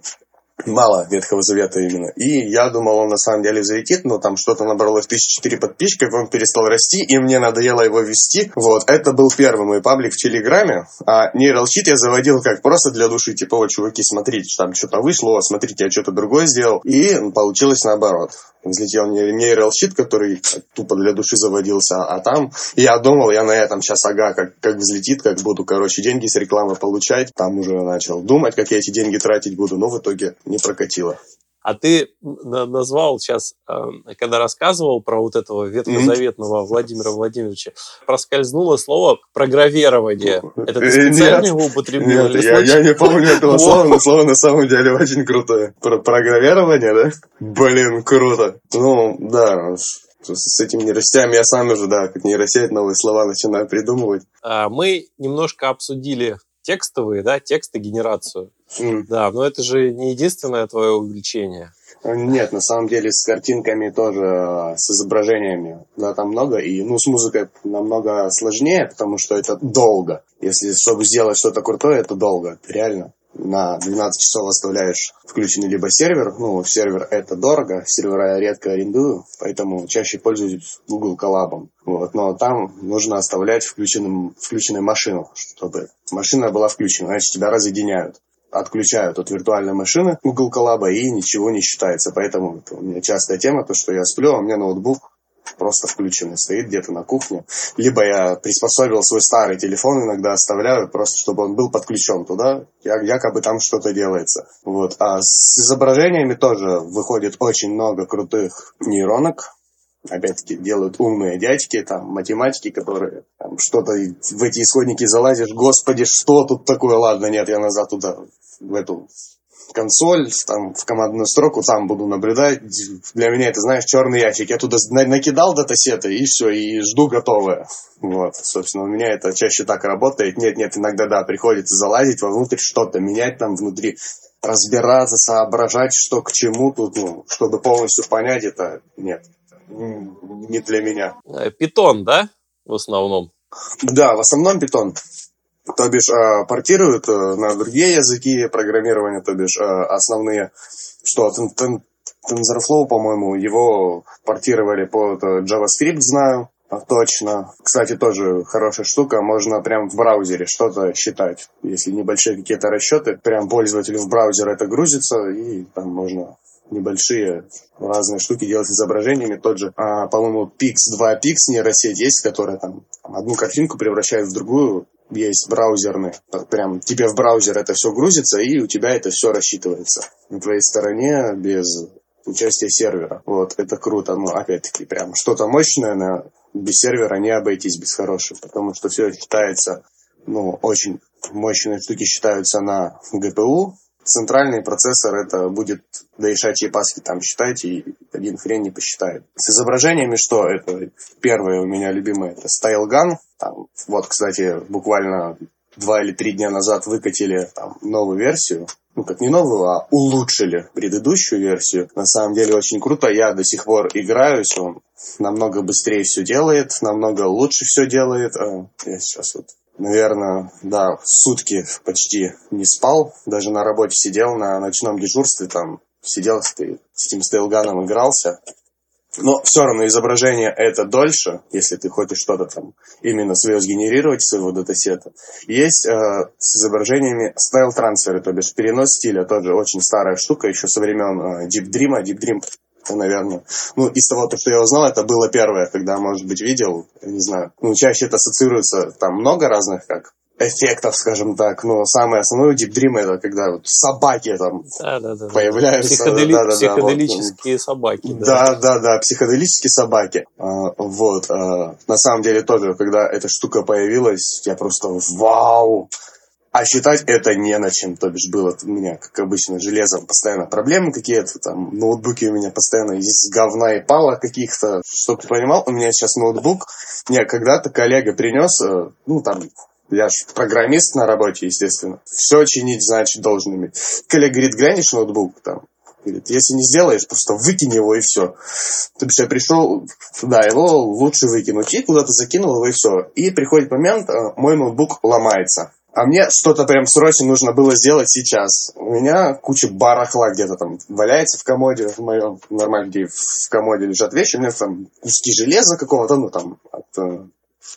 мало Ветхого Завета именно. И я думал, он на самом деле взлетит, но там что-то набралось 1004 подписчиков, он перестал расти, и мне надоело его вести. Вот, это был первый мой паблик в Телеграме, а нейралчит я заводил как просто для души, типа, вот, чуваки, смотрите, там что-то вышло, смотрите, я что-то другое сделал, и получилось наоборот взлетел нейрал щит, который тупо для души заводился, а там я думал, я на этом сейчас, ага, как, как взлетит, как буду, короче, деньги с рекламы получать, там уже начал думать, как я эти деньги тратить буду, но в итоге не прокатило. А ты назвал сейчас, эм, когда рассказывал про вот этого ветхозаветного. Владимира Владимировича, проскользнуло слово програвирование. Это ты э, специально его употребил? Нет, я, я не помню этого слова, но слово на самом деле очень крутое. Про програвирование, да? Блин, круто. Ну, да, с этими нейросетями я сам уже, да, как нейросеть, новые слова начинаю придумывать. А, мы немножко обсудили текстовые, да, тексты генерацию. Mm. Да, но это же не единственное твое увлечение. Нет, на самом деле с картинками тоже, с изображениями, да, там много, и, ну, с музыкой намного сложнее, потому что это долго. Если, чтобы сделать что-то крутое, это долго, реально на 12 часов оставляешь включенный либо сервер, ну, сервер это дорого, сервера я редко арендую, поэтому чаще пользуюсь Google Collab. Вот, но там нужно оставлять включенным, включенную машину, чтобы машина была включена, иначе тебя разъединяют отключают от виртуальной машины Google Collab и ничего не считается. Поэтому это у меня частая тема, то, что я сплю, а у меня ноутбук просто включенный, стоит где-то на кухне. Либо я приспособил свой старый телефон, иногда оставляю, просто чтобы он был подключен туда, якобы там что-то делается. Вот. А с изображениями тоже выходит очень много крутых нейронок, опять-таки делают умные дядьки, там, математики, которые там, что-то в эти исходники залазишь, господи, что тут такое, ладно, нет, я назад туда, в эту консоль, там, в командную строку, там буду наблюдать. Для меня это, знаешь, черный ящик. Я туда накидал датасеты, и все, и жду готовое. Вот, собственно, у меня это чаще так работает. Нет, нет, иногда, да, приходится залазить вовнутрь, что-то менять там внутри, разбираться, соображать, что к чему тут, ну, чтобы полностью понять это, нет, не для меня. Питон, да, в основном? Да, в основном питон то бишь э, портируют э, на другие языки программирования, то бишь э, основные, что TensorFlow, по-моему, его портировали под JavaScript, знаю, точно. Кстати, тоже хорошая штука, можно прям в браузере что-то считать. Если небольшие какие-то расчеты, прям пользователю в браузер это грузится, и там можно небольшие разные штуки делать с изображениями. Тот же, а, по-моему, Pix 2 Pix нейросеть есть, которая там одну картинку превращает в другую, есть браузерный, прям тебе в браузер это все грузится, и у тебя это все рассчитывается на твоей стороне без участия сервера. Вот, это круто. Но, опять-таки, прям что-то мощное, на, без сервера не обойтись без хорошего, потому что все считается, ну, очень мощные штуки считаются на GPU, центральный процессор это будет шачьи паски там считать, и один хрен не посчитает. С изображениями что? Это первое у меня любимое, это StyleGun. Там, вот, кстати, буквально два или три дня назад выкатили там новую версию. Ну, как не новую, а улучшили предыдущую версию. На самом деле очень круто. Я до сих пор играюсь. Он намного быстрее все делает, намного лучше все делает. А, я сейчас вот наверное, да, сутки почти не спал. Даже на работе сидел на ночном дежурстве, там сидел с, этим стейлганом, игрался. Но все равно изображение это дольше, если ты хочешь что-то там именно свое сгенерировать своего датасета. Есть э, с изображениями стайл трансферы, то бишь перенос стиля, тоже очень старая штука, еще со времен э, Deep Dream. Deep Dream наверное. Ну, из того, то, что я узнал, это было первое, когда, может быть, видел, не знаю. Ну, чаще это ассоциируется, там много разных, как эффектов, скажем так, но самое основное Deep Dream это когда вот собаки там да, да, да, появляются. Психодели... Да, да, психоделические вот, собаки. Да. да, да, да, психоделические собаки. А, вот. А, на самом деле тоже, когда эта штука появилась, я просто вау! А считать это не на чем. То бишь было у меня, как обычно, железом постоянно проблемы какие-то, там ноутбуки у меня постоянно из говна и пала каких-то. Чтобы ты понимал, у меня сейчас ноутбук, мне когда-то коллега принес, э, ну там, я же программист на работе, естественно. Все чинить, значит, должен иметь. Коллега говорит, глянешь ноутбук, там, Говорит, если не сделаешь, просто выкинь его и все. То бишь я пришел, да, его лучше выкинуть. И куда-то закинул его и все. И приходит момент, э, мой ноутбук ломается. А мне что-то прям срочно нужно было сделать сейчас. У меня куча барахла где-то там валяется в комоде, в моем нормально, где в комоде лежат вещи. У меня там куски железа какого-то, ну там от э,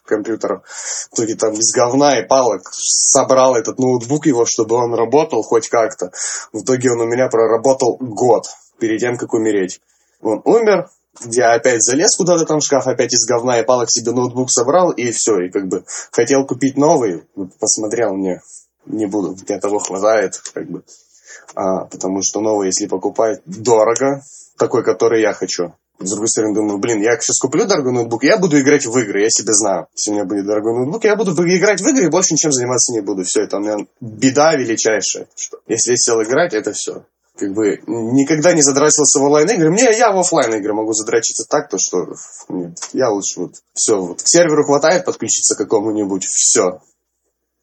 компьютеров. В итоге там из говна и палок собрал этот ноутбук его, чтобы он работал хоть как-то. В итоге он у меня проработал год перед тем, как умереть. Он умер, я опять залез куда-то там в шкаф, опять из говна и палок себе ноутбук собрал, и все. И как бы хотел купить новый, посмотрел мне, не буду, для того хватает, как бы. А, потому что новый, если покупать, дорого, такой, который я хочу. С другой стороны, думаю, блин, я сейчас куплю дорогой ноутбук, я буду играть в игры, я себе знаю. Если у меня будет дорогой ноутбук, я буду играть в игры и больше ничем заниматься не буду. Все, это у меня беда величайшая. Что если я сел играть, это все как бы никогда не задрачивался в онлайн-игры. Мне я в офлайн игры могу задрачиться так, то что я лучше вот все, вот к серверу хватает подключиться к какому-нибудь, все.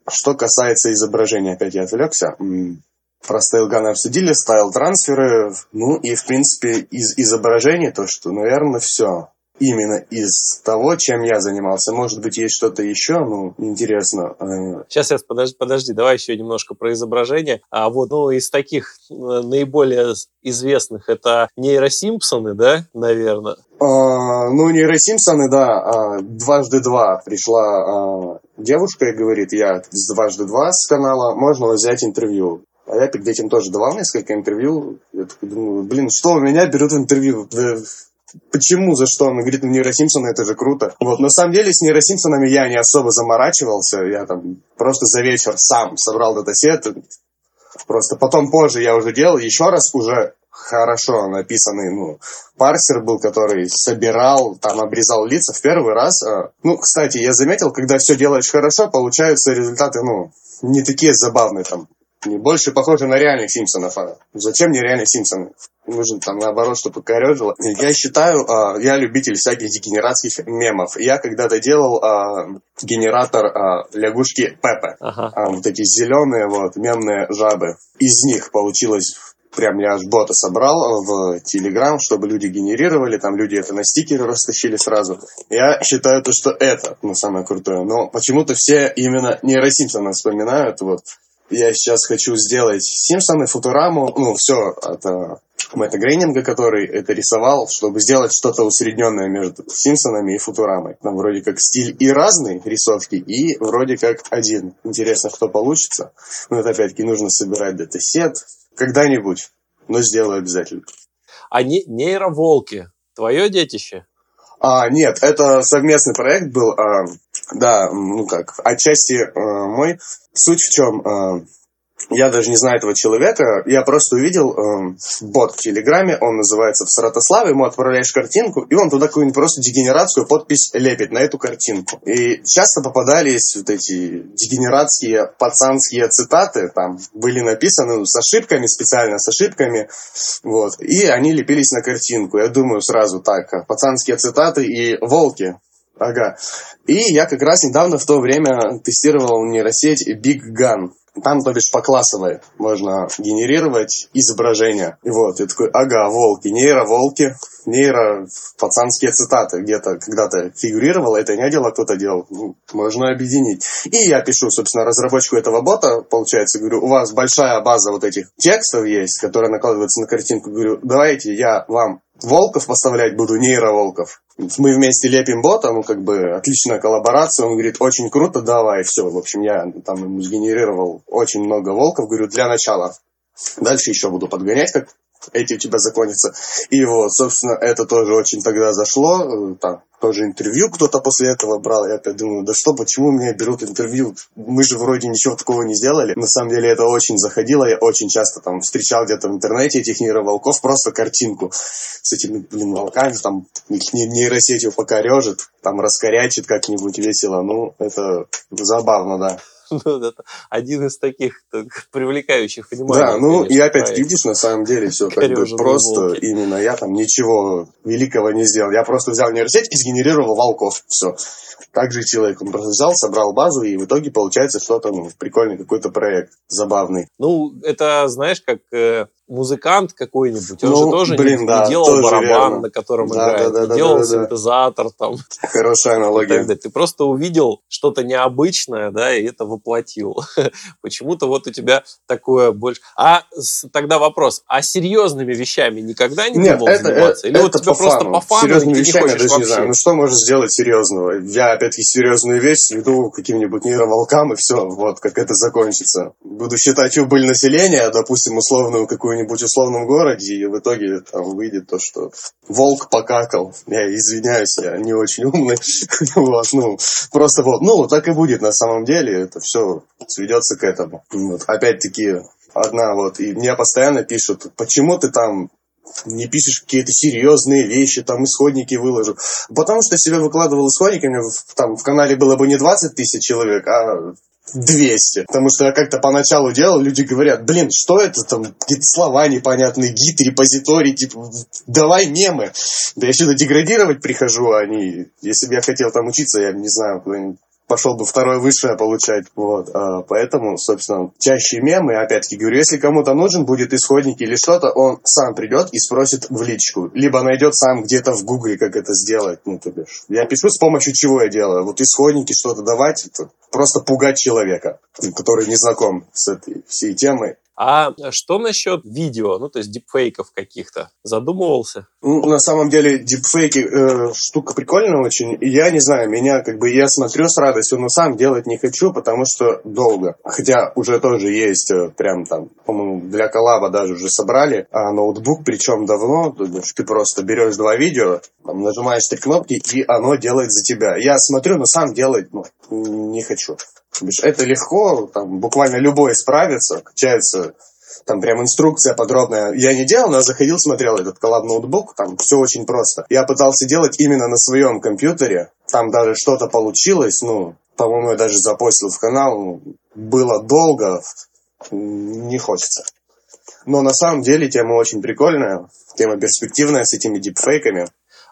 Что касается изображения, опять я отвлекся. Про стайлганы обсудили, стайл-трансферы, ну и, в принципе, из изображения то, что, наверное, все именно из того, чем я занимался. Может быть, есть что-то еще, ну, интересно. Сейчас, сейчас, подожди, подожди, давай еще немножко про изображение. А вот, ну, из таких э, наиболее известных это нейросимпсоны, да, наверное? А, ну, нейросимпсоны, да. А, дважды два пришла а, девушка и говорит, я с дважды два с канала, можно взять интервью. А я перед этим тоже давал несколько интервью. Я такой думаю, блин, что у меня берут интервью? Почему, за что? Он говорит, ну, нейросимпсоны, это же круто. Вот, на самом деле, с нейросимпсонами я не особо заморачивался. Я там просто за вечер сам собрал датасет. Просто потом позже я уже делал еще раз уже хорошо написанный, ну, парсер был, который собирал, там, обрезал лица в первый раз. А, ну, кстати, я заметил, когда все делаешь хорошо, получаются результаты, ну, не такие забавные, там, не больше похожи на реальных Симпсонов. А зачем мне реальных Симпсонов? Нужно там наоборот, чтобы корежило. Я считаю, а, я любитель всяких дегенератских мемов. Я когда-то делал а, генератор а, лягушки Пепе. Ага. Вот эти зеленые вот мемные жабы. Из них получилось прям я аж бота собрал в Телеграм, чтобы люди генерировали, там люди это на стикеры растащили сразу. Я считаю то, что это ну, самое крутое. Но почему-то все именно Нейро Симпсона вспоминают, вот я сейчас хочу сделать Симпсоны, Футураму, ну, все от uh, Мэтта Грейнинга, который это рисовал, чтобы сделать что-то усредненное между Симпсонами и Футурамой. Там вроде как стиль и разный рисовки, и вроде как один. Интересно, кто получится. Но это опять-таки нужно собирать датасет когда-нибудь, но сделаю обязательно. А не, нейроволки, твое детище? А, нет, это совместный проект был. А, да, ну как, отчасти а, мой. Суть в чем? А, я даже не знаю этого человека, я просто увидел э, бот в Телеграме, он называется в Саратославе, ему отправляешь картинку, и он туда какую-нибудь просто дегенератскую подпись лепит на эту картинку. И часто попадались вот эти дегенератские пацанские цитаты, там были написаны ну, с ошибками, специально с ошибками, вот, и они лепились на картинку. Я думаю сразу так, пацанские цитаты и волки, Ага. И я как раз недавно в то время тестировал нейросеть Big Gun. Там, то бишь, по классовой можно генерировать изображения. И вот, я такой, ага, волки, нейро-волки, нейро пацанские цитаты где-то когда-то фигурировало, это не дело, кто-то делал. Ну, можно объединить. И я пишу, собственно, разработчику этого бота, получается, говорю, у вас большая база вот этих текстов есть, которые накладываются на картинку. Говорю, давайте я вам волков поставлять буду, нейроволков. Мы вместе лепим бота, ну, как бы, отличная коллаборация. Он говорит, очень круто, давай, все. В общем, я там ему сгенерировал очень много волков. Говорю, для начала. Дальше еще буду подгонять, как эти у тебя законятся. И вот, собственно, это тоже очень тогда зашло. Э, там тоже интервью кто-то после этого брал. Я думаю, да что, почему меня берут интервью? Мы же вроде ничего такого не сделали. На самом деле это очень заходило. Я очень часто там встречал где-то в интернете этих нейроволков, просто картинку с этими, блин, волками, там их нейросетью покорежит, там раскорячит как-нибудь весело. Ну, это забавно, да. ну, это один из таких так, привлекающих внимание. Да, ну и опять проект. видишь, на самом деле все как бы просто волки. именно я там ничего великого не сделал. Я просто взял нейросеть и сгенерировал волков. Все. Так же человек, он просто взял, собрал базу, и в итоге получается что-то, ну, прикольный какой-то проект, забавный. Ну, это, знаешь, как э, музыкант какой-нибудь, он ну, же тоже блин, не, да, не делал барабан, верно. на котором да, играет, да, да, не да, делал да, синтезатор там. Хорошая аналогия. Ты просто увидел что-то необычное, да, и это воплотил. Почему-то вот у тебя такое больше... А тогда вопрос, а серьезными вещами никогда не Нет, думал это, заниматься? Или это вот тебе по просто по фану, Серьезными вещами я даже не знаю. Ну что можешь сделать серьезного? Я опять-таки серьезную вещь сведу каким-нибудь нейроволкам, и все, вот как это закончится. Буду считать убыль населения, допустим, условную какую каком-нибудь условном городе, и в итоге там выйдет то, что волк покакал. Я извиняюсь, я не очень умный. вот, ну, просто вот, ну, так и будет на самом деле. Это все сведется к этому. Вот, опять-таки, одна вот, и мне постоянно пишут, почему ты там не пишешь какие-то серьезные вещи, там исходники выложу. Потому что себя выкладывал исходниками, там в канале было бы не 20 тысяч человек, а 200. Потому что я как-то поначалу делал, люди говорят, блин, что это там, какие-то слова непонятные, гид, репозиторий, типа, давай мемы. Да я сюда деградировать прихожу, а они, если бы я хотел там учиться, я не знаю, куда-нибудь пошел бы второе высшее получать. Вот. А, поэтому, собственно, чаще мемы, опять-таки говорю, если кому-то нужен будет исходник или что-то, он сам придет и спросит в личку. Либо найдет сам где-то в гугле, как это сделать. Ну, то бишь. Я пишу, с помощью чего я делаю. Вот исходники, что-то давать, просто пугать человека, который не знаком с этой всей темой. А что насчет видео, ну, то есть дипфейков каких-то? Задумывался? Ну, на самом деле, дипфейки э, штука прикольная очень. Я не знаю, меня как бы, я смотрю с радостью, но сам делать не хочу, потому что долго. Хотя уже тоже есть э, прям там, по-моему, для коллаба даже уже собрали а ноутбук, причем давно. Ты просто берешь два видео, там, нажимаешь три кнопки, и оно делает за тебя. Я смотрю, но сам делать ну, не хочу. Это легко, там буквально любой справится, качается там прям инструкция подробная. Я не делал, но заходил, смотрел этот коллаб ноутбук, там все очень просто. Я пытался делать именно на своем компьютере, там даже что-то получилось, ну, по-моему, я даже запостил в канал, ну, было долго, не хочется. Но на самом деле тема очень прикольная, тема перспективная с этими дипфейками.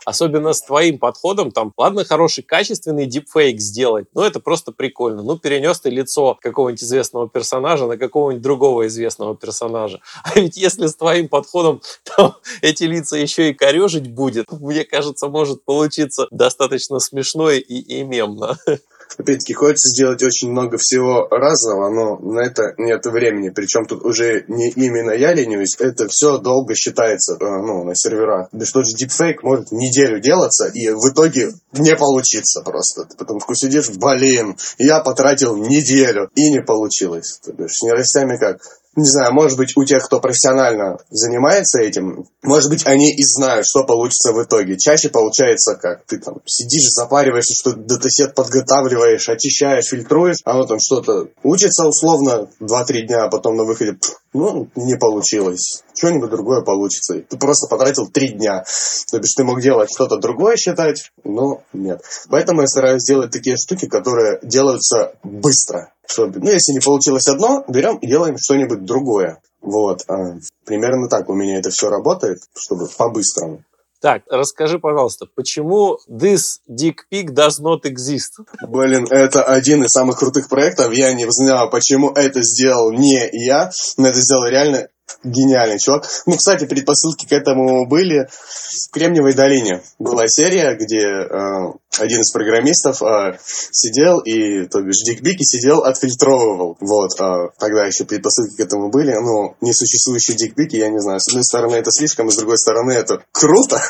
Особенно с твоим подходом, там, ладно, хороший, качественный дипфейк сделать, но это просто прикольно. Ну, перенес ты лицо какого-нибудь известного персонажа на какого-нибудь другого известного персонажа. А ведь если с твоим подходом там, эти лица еще и корежить будет, мне кажется, может получиться достаточно смешно и, и мемно. опять-таки, хочется сделать очень много всего разного, но на это нет времени. Причем тут уже не именно я ленюсь, это все долго считается э, ну, на серверах. Да что же дипфейк может неделю делаться, и в итоге не получится просто. Ты потом такой сидишь, блин, я потратил неделю, и не получилось. То бишь, с нейросетями как? Не знаю, может быть, у тех, кто профессионально занимается этим, может быть, они и знают, что получится в итоге. Чаще получается как? Ты там сидишь, запариваешься, что датасет подготавливаешь, очищаешь, фильтруешь, а оно там что-то учится условно 2-3 дня, а потом на выходе, ну, не получилось. Что-нибудь другое получится. Ты просто потратил 3 дня. То бишь ты мог делать что-то другое считать, но нет. Поэтому я стараюсь делать такие штуки, которые делаются быстро чтобы, ну, если не получилось одно, берем и делаем что-нибудь другое. Вот. А, примерно так у меня это все работает, чтобы по-быстрому. Так, расскажи, пожалуйста, почему this dick pic does not exist? Блин, это один из самых крутых проектов. Я не знаю, почему это сделал не я, но это сделал реально гениальный чувак. Ну, кстати, предпосылки к этому были. В Кремниевой долине была серия, где э, один из программистов э, сидел и, то бишь, Дик Бики сидел, отфильтровывал. Вот, э, тогда еще предпосылки к этому были. Ну, несуществующий Дик Бики, я не знаю, с одной стороны это слишком, с другой стороны это круто.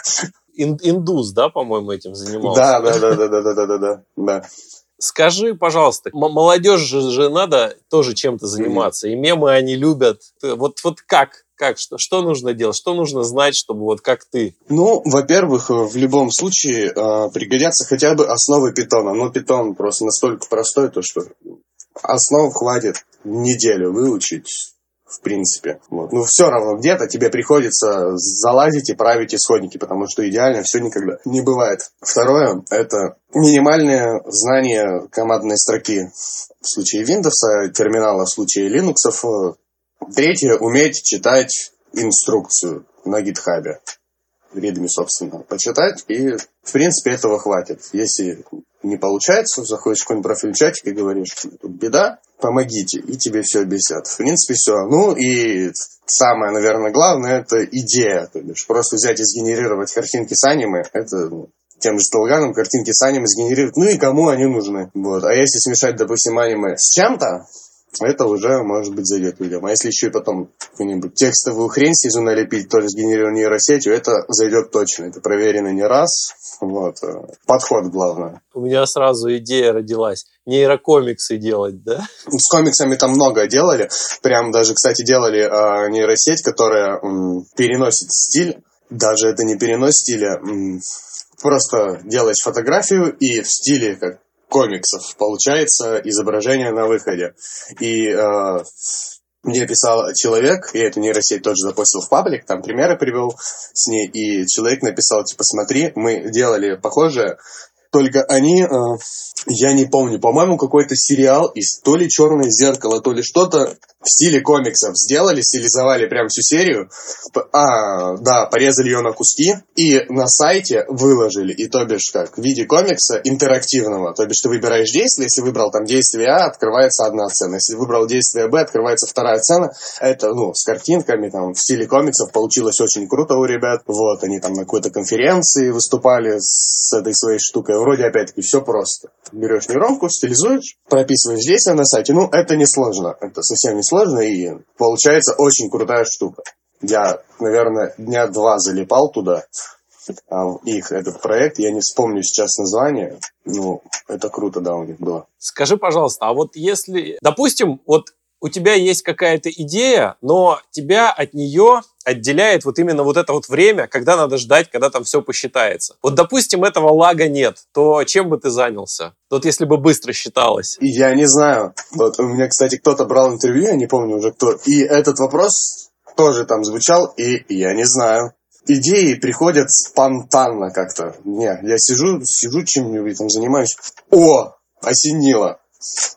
Индус, да, по-моему, этим занимался? Да, да, да, да, да, да, да, да, да. Скажи, пожалуйста, молодежь же, надо тоже чем-то заниматься, и мемы они любят. Вот, вот как? Как, что, что нужно делать? Что нужно знать, чтобы вот как ты? Ну, во-первых, в любом случае э, пригодятся хотя бы основы питона. Но питон просто настолько простой, то что основ хватит неделю выучить в принципе. Вот. Но все равно где-то тебе приходится залазить и править исходники, потому что идеально все никогда не бывает. Второе – это минимальное знание командной строки в случае Windows, терминала в случае Linux. Третье – уметь читать инструкцию на гитхабе. Readme, собственно, почитать, и, в принципе, этого хватит. Если не получается, заходишь в какой-нибудь профиль чатик и говоришь, тут беда, помогите, и тебе все объяснят. В принципе, все. Ну и самое, наверное, главное, это идея. То бишь, просто взять и сгенерировать картинки с аниме, это ну, тем же Столганом картинки с аниме сгенерировать, ну и кому они нужны. Вот. А если смешать, допустим, аниме с чем-то, это уже, может быть, зайдет людям. А если еще и потом какую-нибудь текстовую хрень снизу налепить, тоже сгенерированную нейросетью, это зайдет точно. Это проверено не раз. Вот. Подход главное. У меня сразу идея родилась. Нейрокомиксы делать, да? С комиксами там много делали. Прям даже, кстати, делали э, нейросеть, которая м, переносит стиль. Даже это не перенос стиля. М, просто делаешь фотографию и в стиле как комиксов получается изображение на выходе. И э, мне писал человек, я эту нейросеть тоже запустил в паблик, там примеры привел с ней, и человек написал, типа, смотри, мы делали похожее, только они, э, я не помню, по-моему, какой-то сериал из то ли «Черное зеркало», то ли что-то в стиле комиксов сделали, стилизовали прям всю серию. А, да, порезали ее на куски и на сайте выложили. И то бишь как, в виде комикса интерактивного. То бишь ты выбираешь действие, если выбрал там действие А, открывается одна сцена. Если выбрал действие Б, открывается вторая сцена. Это, ну, с картинками там в стиле комиксов получилось очень круто у ребят. Вот, они там на какой-то конференции выступали с этой своей штукой. Вроде, опять-таки, все просто. Берешь нейронку, стилизуешь, прописываешь действие на сайте. Ну, это не сложно. Это совсем не сложно, и получается очень крутая штука. Я, наверное, дня два залипал туда, а их этот проект, я не вспомню сейчас название, ну, это круто, да, у них было. Скажи, пожалуйста, а вот если, допустим, вот у тебя есть какая-то идея, но тебя от нее отделяет вот именно вот это вот время, когда надо ждать, когда там все посчитается. Вот, допустим, этого лага нет, то чем бы ты занялся? Вот если бы быстро считалось. Я не знаю. Вот у меня, кстати, кто-то брал интервью, я не помню уже кто, и этот вопрос тоже там звучал, и я не знаю идеи приходят спонтанно как-то. Не, я сижу, сижу чем-нибудь там занимаюсь. О, осенило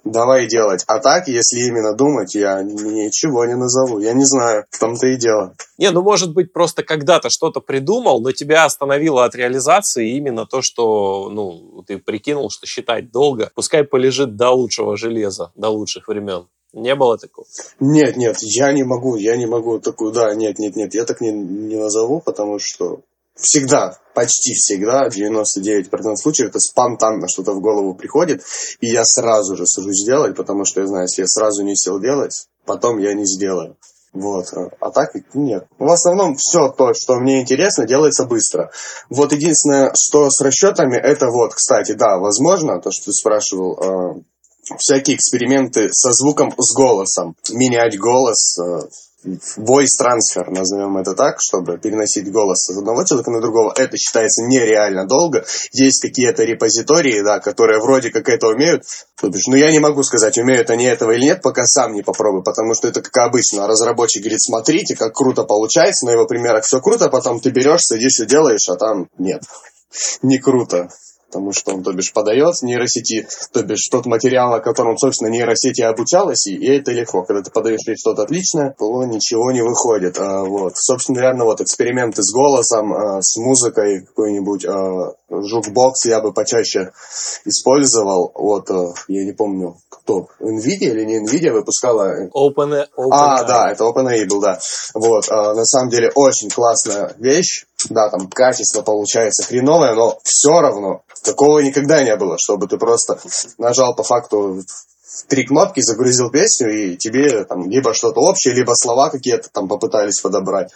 давай делать. А так, если именно думать, я ничего не назову. Я не знаю, в том-то и дело. Не, ну может быть просто когда-то что-то придумал, но тебя остановило от реализации именно то, что ну, ты прикинул, что считать долго. Пускай полежит до лучшего железа, до лучших времен. Не было такого? Нет, нет, я не могу, я не могу такую, да, нет, нет, нет, я так не, не назову, потому что всегда, почти всегда, 99% случаев это спонтанно что-то в голову приходит, и я сразу же сажусь делать, потому что я знаю, если я сразу не сел делать, потом я не сделаю. Вот. А так нет. В основном все то, что мне интересно, делается быстро. Вот единственное, что с расчетами, это вот, кстати, да, возможно, то, что ты спрашивал, э, всякие эксперименты со звуком, с голосом. Менять голос, э, voice transfer, назовем это так, чтобы переносить голос с одного человека на другого, это считается нереально долго. Есть какие-то репозитории, да, которые вроде как это умеют. То ну я не могу сказать, умеют они этого или нет, пока сам не попробую, потому что это как обычно. Разработчик говорит, смотрите, как круто получается, на его примерах все круто, потом ты берешь, садишь и делаешь, а там нет. Не круто потому что он, то бишь, подает нейросети, то бишь, тот материал, на котором, собственно, нейросети обучалась, и, и это легко. Когда ты подаешь что-то отличное, то ничего не выходит. А, вот. Собственно, реально, вот эксперименты с голосом, а, с музыкой, какой-нибудь а, жукбокс я бы почаще использовал. Вот, а, я не помню, кто, NVIDIA или не NVIDIA выпускала... Open, open а, да, это OpenAI был, да. Вот, а, на самом деле, очень классная вещь. Да, там качество получается хреновое, но все равно такого никогда не было, чтобы ты просто нажал по факту три кнопки, загрузил песню, и тебе там либо что-то общее, либо слова какие-то там попытались подобрать.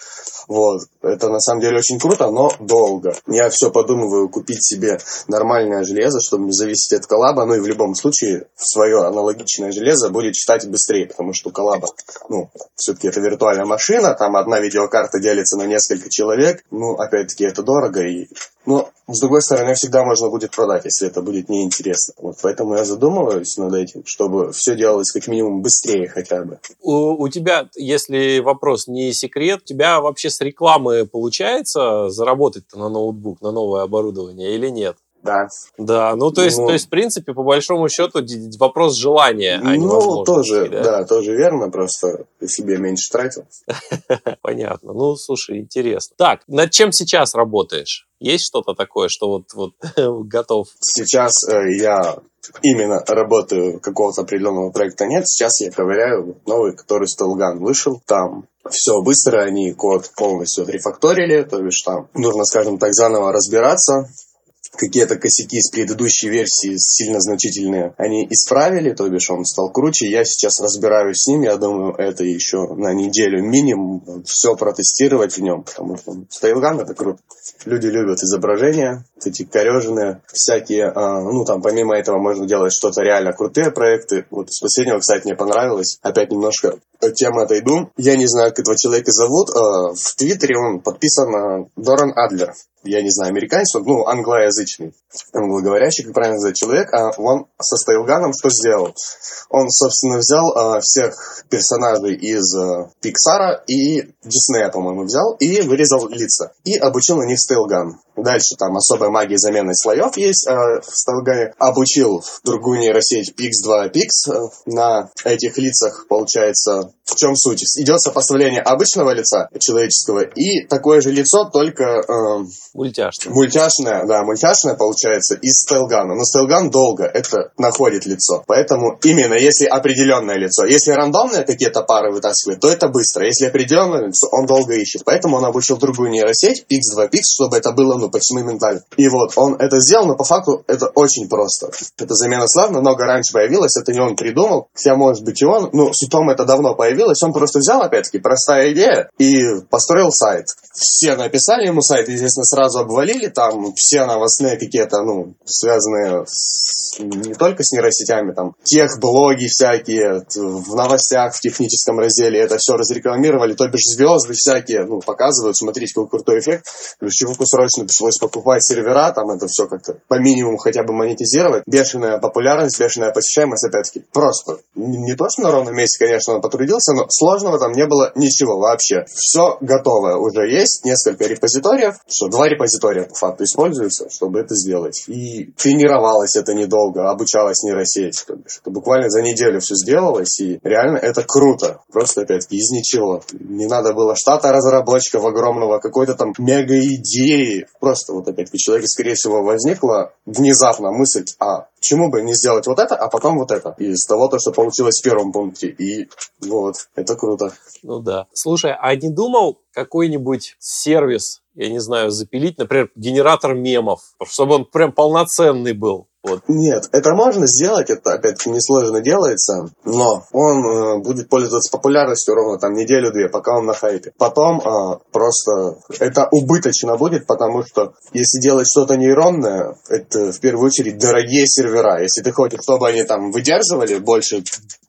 Вот. Это на самом деле очень круто, но долго. Я все подумываю купить себе нормальное железо, чтобы не зависеть от коллаба. Ну и в любом случае свое аналогичное железо будет читать быстрее, потому что коллаба, ну, все-таки это виртуальная машина, там одна видеокарта делится на несколько человек. Ну, опять-таки, это дорого и ну, с другой стороны, всегда можно будет продать, если это будет неинтересно. Вот поэтому я задумываюсь над этим, чтобы все делалось как минимум быстрее хотя бы. У, у тебя, если вопрос не секрет, у тебя вообще с рекламы получается заработать на ноутбук, на новое оборудование или нет? Да. Да, ну то есть, ну, то есть, в принципе, по большому счету, вопрос желания, а Ну, тоже, да? да, тоже верно, просто ты себе меньше тратил. Понятно. Ну, слушай, интересно. Так, над чем сейчас работаешь? Есть что-то такое, что вот, вот готов? Сейчас э, я именно работаю какого-то определенного проекта нет. Сейчас я ковыряю новый, который Стелган вышел. Там все быстро, они код полностью отрефакторили, то бишь там нужно, скажем так, заново разбираться, какие-то косяки из предыдущей версии сильно значительные они исправили, то бишь он стал круче. Я сейчас разбираюсь с ним, я думаю, это еще на неделю минимум все протестировать в нем, потому что Стейлган это круто. Люди любят изображения, эти кореженные всякие. А, ну, там помимо этого можно делать что-то реально крутые проекты. Вот из последнего, кстати, мне понравилось. Опять немножко от темы отойду. Я не знаю, как этого человека зовут. А, в Твиттере он подписан на Доран Адлер я не знаю, американец, он, ну, англоязычный, англоговорящий, как правильно сказать, человек, а он со Стейлганом что сделал? Он, собственно, взял а, всех персонажей из а, Пиксара и Диснея, по-моему, взял и вырезал лица. И обучил на них Стейлган. Дальше там особая магия замены слоев есть э, в Сталгане. Обучил другую нейросеть Pix2 Pix. Э, на этих лицах, получается, в чем суть? Идет сопоставление обычного лица человеческого и такое же лицо, только... Э, мультяшное. Мультяшное, да, мультяшное получается из Стелгана. Но Стелган долго это находит лицо. Поэтому именно если определенное лицо. Если рандомные какие-то пары вытаскивает, то это быстро. Если определенное лицо, он долго ищет. Поэтому он обучил другую нейросеть Pix2 Pix, чтобы это было ну, почти моментально. И вот он это сделал, но по факту это очень просто. Эта замена слав намного раньше появилась, это не он придумал, хотя может быть и он, ну, с утом это давно появилось, он просто взял, опять-таки, простая идея и построил сайт. Все написали ему сайт, естественно, сразу обвалили, там все новостные какие-то, ну, связанные с, не только с нейросетями, там, тех блоги всякие, в новостях, в техническом разделе это все разрекламировали, то бишь звезды всякие, ну, показывают, смотрите, какой крутой эффект, плюс чуваку срочно пришлось покупать сервера, там это все как-то по минимуму хотя бы монетизировать. Бешеная популярность, бешеная посещаемость, опять-таки, просто. Не то, что на ровном месте, конечно, он потрудился, но сложного там не было ничего вообще. Все готовое уже есть, несколько репозиториев, что два репозитория по факту используются, чтобы это сделать. И тренировалась это недолго, обучалась нейросеть. То бишь, это буквально за неделю все сделалось, и реально это круто. Просто, опять-таки, из ничего. Не надо было штата разработчиков огромного, какой-то там мега идеи. Просто вот опять-таки человеке, скорее всего, возникла внезапно мысль, а чему бы не сделать вот это, а потом вот это. Из того, то, что получилось в первом пункте. И вот, это круто. Ну да. Слушай, а не думал какой-нибудь сервис, я не знаю, запилить, например, генератор мемов, чтобы он прям полноценный был? Вот. Нет, это можно сделать, это опять-таки несложно делается, но он э, будет пользоваться популярностью ровно там неделю-две, пока он на хайпе. Потом э, просто это убыточно будет, потому что если делать что-то нейронное, это в первую очередь дорогие сервера. Если ты хочешь, чтобы они там выдерживали больше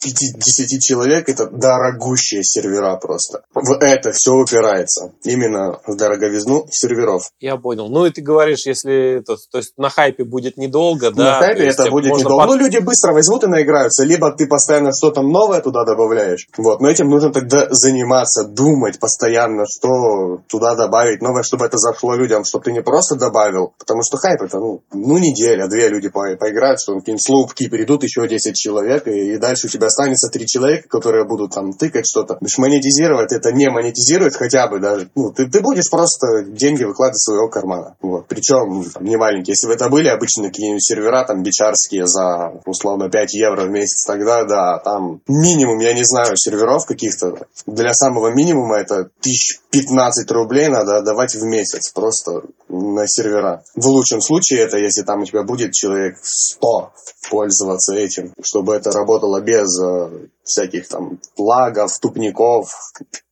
5-10 человек, это дорогущие сервера просто. В это все упирается. Именно в дороговизну серверов. Я понял. Ну и ты говоришь, если то, то есть на хайпе будет недолго, да? На хайпе это будет недолго. Под... Ну, люди быстро возьмут и наиграются. Либо ты постоянно что-то новое туда добавляешь. Вот. Но этим нужно тогда заниматься, думать постоянно, что туда добавить новое, чтобы это зашло людям, чтобы ты не просто добавил. Потому что хайп это, ну, ну неделя, две люди по поиграют, что какие-нибудь слупки перейдут, еще 10 человек, и, и дальше у тебя останется три человека, которые будут там тыкать что-то. Будешь монетизировать, это не монетизирует хотя бы даже. Ну, ты, ты будешь просто деньги выкладывать из своего кармана. Вот. Причем там, не маленькие. Если бы это были обычные какие-нибудь сервера, там, бичарские за, условно, 5 евро в месяц, тогда, да, там минимум, я не знаю, серверов каких-то. Для самого минимума это тысяч 15 рублей надо давать в месяц просто на сервера. В лучшем случае это, если там у тебя будет человек 100 пользоваться этим, чтобы это работало без э, всяких там лагов, тупников.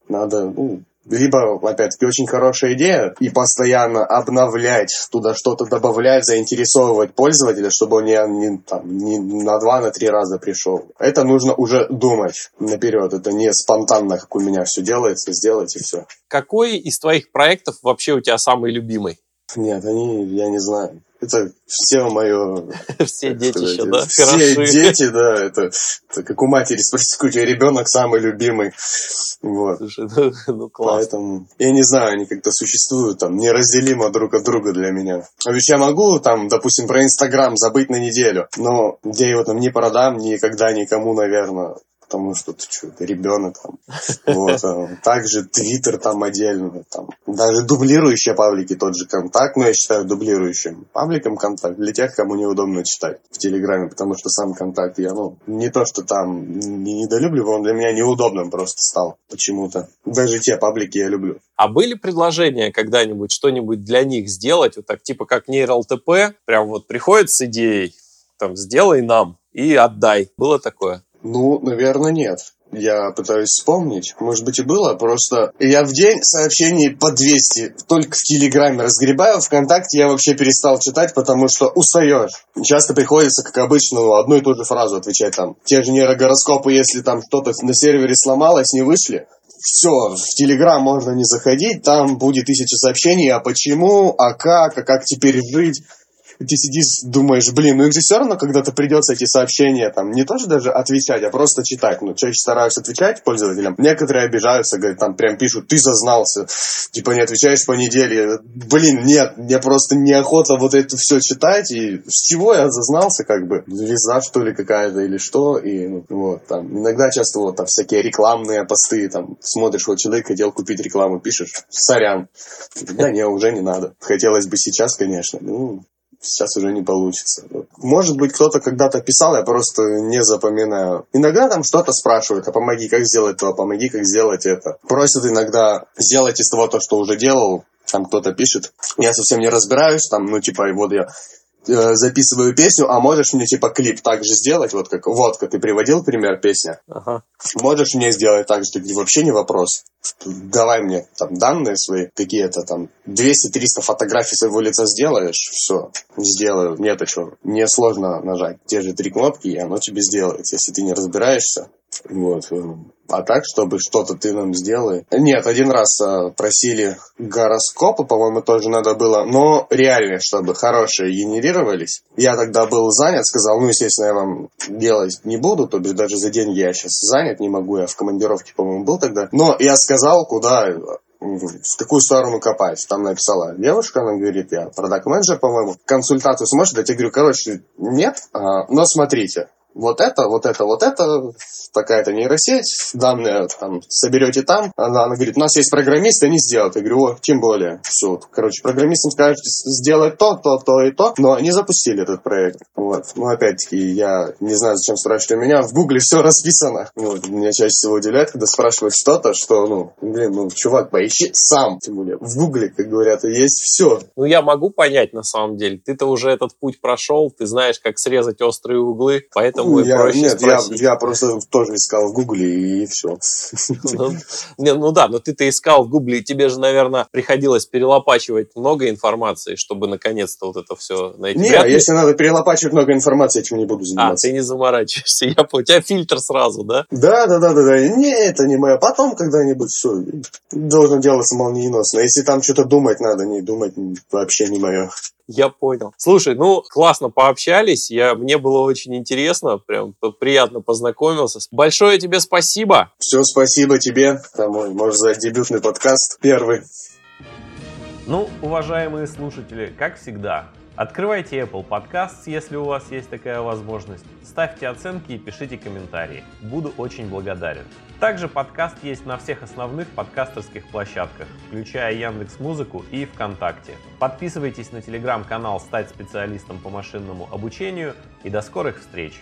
Надо, ну, либо, опять-таки, очень хорошая идея, и постоянно обновлять, туда что-то добавлять, заинтересовывать пользователя, чтобы он не, не, там, не на два, на три раза пришел. Это нужно уже думать наперед. Это не спонтанно, как у меня все делается, сделать и все. Какой из твоих проектов вообще у тебя самый любимый? Нет, они, я не знаю. Это все мое... Все детища, да? Все дети, да. Это, это как у матери спросить, какой ребенок самый любимый. Вот. Слушай, ну, ну класс. Поэтому, я не знаю, они как-то существуют там неразделимо друг от друга для меня. А ведь я могу там, допустим, про Инстаграм забыть на неделю, но я его там не продам никогда никому, наверное потому что ты что, ты ребенок там. Вот. А также Твиттер там отдельно. Там. Даже дублирующие паблики, тот же контакт, но я считаю дублирующим пабликом контакт для тех, кому неудобно читать в Телеграме, потому что сам контакт я, ну, не то, что там не недолюбливаю, он для меня неудобным просто стал почему-то. Даже те паблики я люблю. А были предложения когда-нибудь что-нибудь для них сделать, вот так типа как нейролТП, прям вот приходит с идеей, там, сделай нам и отдай. Было такое? Ну, наверное, нет. Я пытаюсь вспомнить. Может быть и было, просто я в день сообщений по 200 только в Телеграме разгребаю. Вконтакте я вообще перестал читать, потому что устаешь. Часто приходится, как обычно, ну, одну и ту же фразу отвечать там. Те же нейрогороскопы, если там что-то на сервере сломалось, не вышли, все, в Телеграм можно не заходить, там будет тысяча сообщений, а почему, а как, а как теперь жить ты сидишь, думаешь, блин, ну их же все равно когда-то придется эти сообщения там не тоже даже отвечать, а просто читать. Ну, чаще стараюсь отвечать пользователям. Некоторые обижаются, говорят, там прям пишут, ты зазнался, типа не отвечаешь по неделе. Блин, нет, мне просто неохота вот это все читать, и с чего я зазнался, как бы, виза, что ли, какая-то, или что, и ну, вот, там, иногда часто вот там всякие рекламные посты, там, смотришь, вот человек хотел купить рекламу, пишешь, сорян. Да не, уже не надо. Хотелось бы сейчас, конечно, ну, сейчас уже не получится. Может быть, кто-то когда-то писал, я просто не запоминаю. Иногда там что-то спрашивают, а помоги, как сделать то, помоги, как сделать это. Просят иногда сделать из того то, что уже делал, там кто-то пишет. Я совсем не разбираюсь, там, ну, типа, вот я Э, записываю песню, а можешь мне типа клип так же сделать, вот как водка, ты приводил пример песня, ага. можешь мне сделать так же, ты вообще не вопрос. Давай мне там данные свои, какие-то там 200-300 фотографий своего лица сделаешь, все, сделаю. Нет, что, мне сложно нажать те же три кнопки, и оно тебе сделает. Если ты не разбираешься, вот. Э, а так, чтобы что-то ты нам сделай. Нет, один раз э, просили гороскопы, по-моему, тоже надо было, но реально, чтобы хорошие генерировались. Я тогда был занят, сказал, ну, естественно, я вам делать не буду, то есть даже за деньги я сейчас занят, не могу, я в командировке, по-моему, был тогда. Но я сказал, куда в какую сторону копать. Там написала девушка, она говорит, я продакт-менеджер, по-моему, консультацию сможешь дать? Я говорю, короче, нет, а, но смотрите, вот это, вот это, вот это, такая-то нейросеть, данные там соберете там. Она, она говорит, у нас есть программисты, они сделают. Я говорю, о, тем более. Все, короче, программистам скажете сделать то, то, то и то, но они запустили этот проект. Вот. Ну, опять-таки, я не знаю, зачем спрашивать у меня. В Гугле все расписано. Вот. Меня чаще всего удивляет, когда спрашивают что-то, что, ну, блин, ну, чувак, поищи сам. Тем более, в Гугле, как говорят, есть все. Ну, я могу понять, на самом деле. Ты-то уже этот путь прошел, ты знаешь, как срезать острые углы, поэтому ну, я, проще нет, спросить. Я, я просто тоже искал в Гугле и все. Ну, не, ну да, но ты-то искал в Гугле, и тебе же, наверное, приходилось перелопачивать много информации, чтобы наконец-то вот это все найти. Не, Вряд если надо перелопачивать много информации, этим не буду заниматься. А, ты не заморачиваешься, я понял. У тебя фильтр сразу, да? Да, да, да, да, да. Не, это не мое. Потом когда-нибудь все должно делаться молниеносно. Если там что-то думать надо, не думать вообще не мое. Я понял. Слушай, ну, классно пообщались. Я, мне было очень интересно. Прям приятно познакомился. Большое тебе спасибо. Все, спасибо тебе. Там, можно сказать, дебютный подкаст. Первый. Ну, уважаемые слушатели, как всегда, Открывайте Apple Podcasts, если у вас есть такая возможность. Ставьте оценки и пишите комментарии. Буду очень благодарен. Также подкаст есть на всех основных подкастерских площадках, включая Яндекс Музыку и ВКонтакте. Подписывайтесь на телеграм-канал «Стать специалистом по машинному обучению» и до скорых встреч!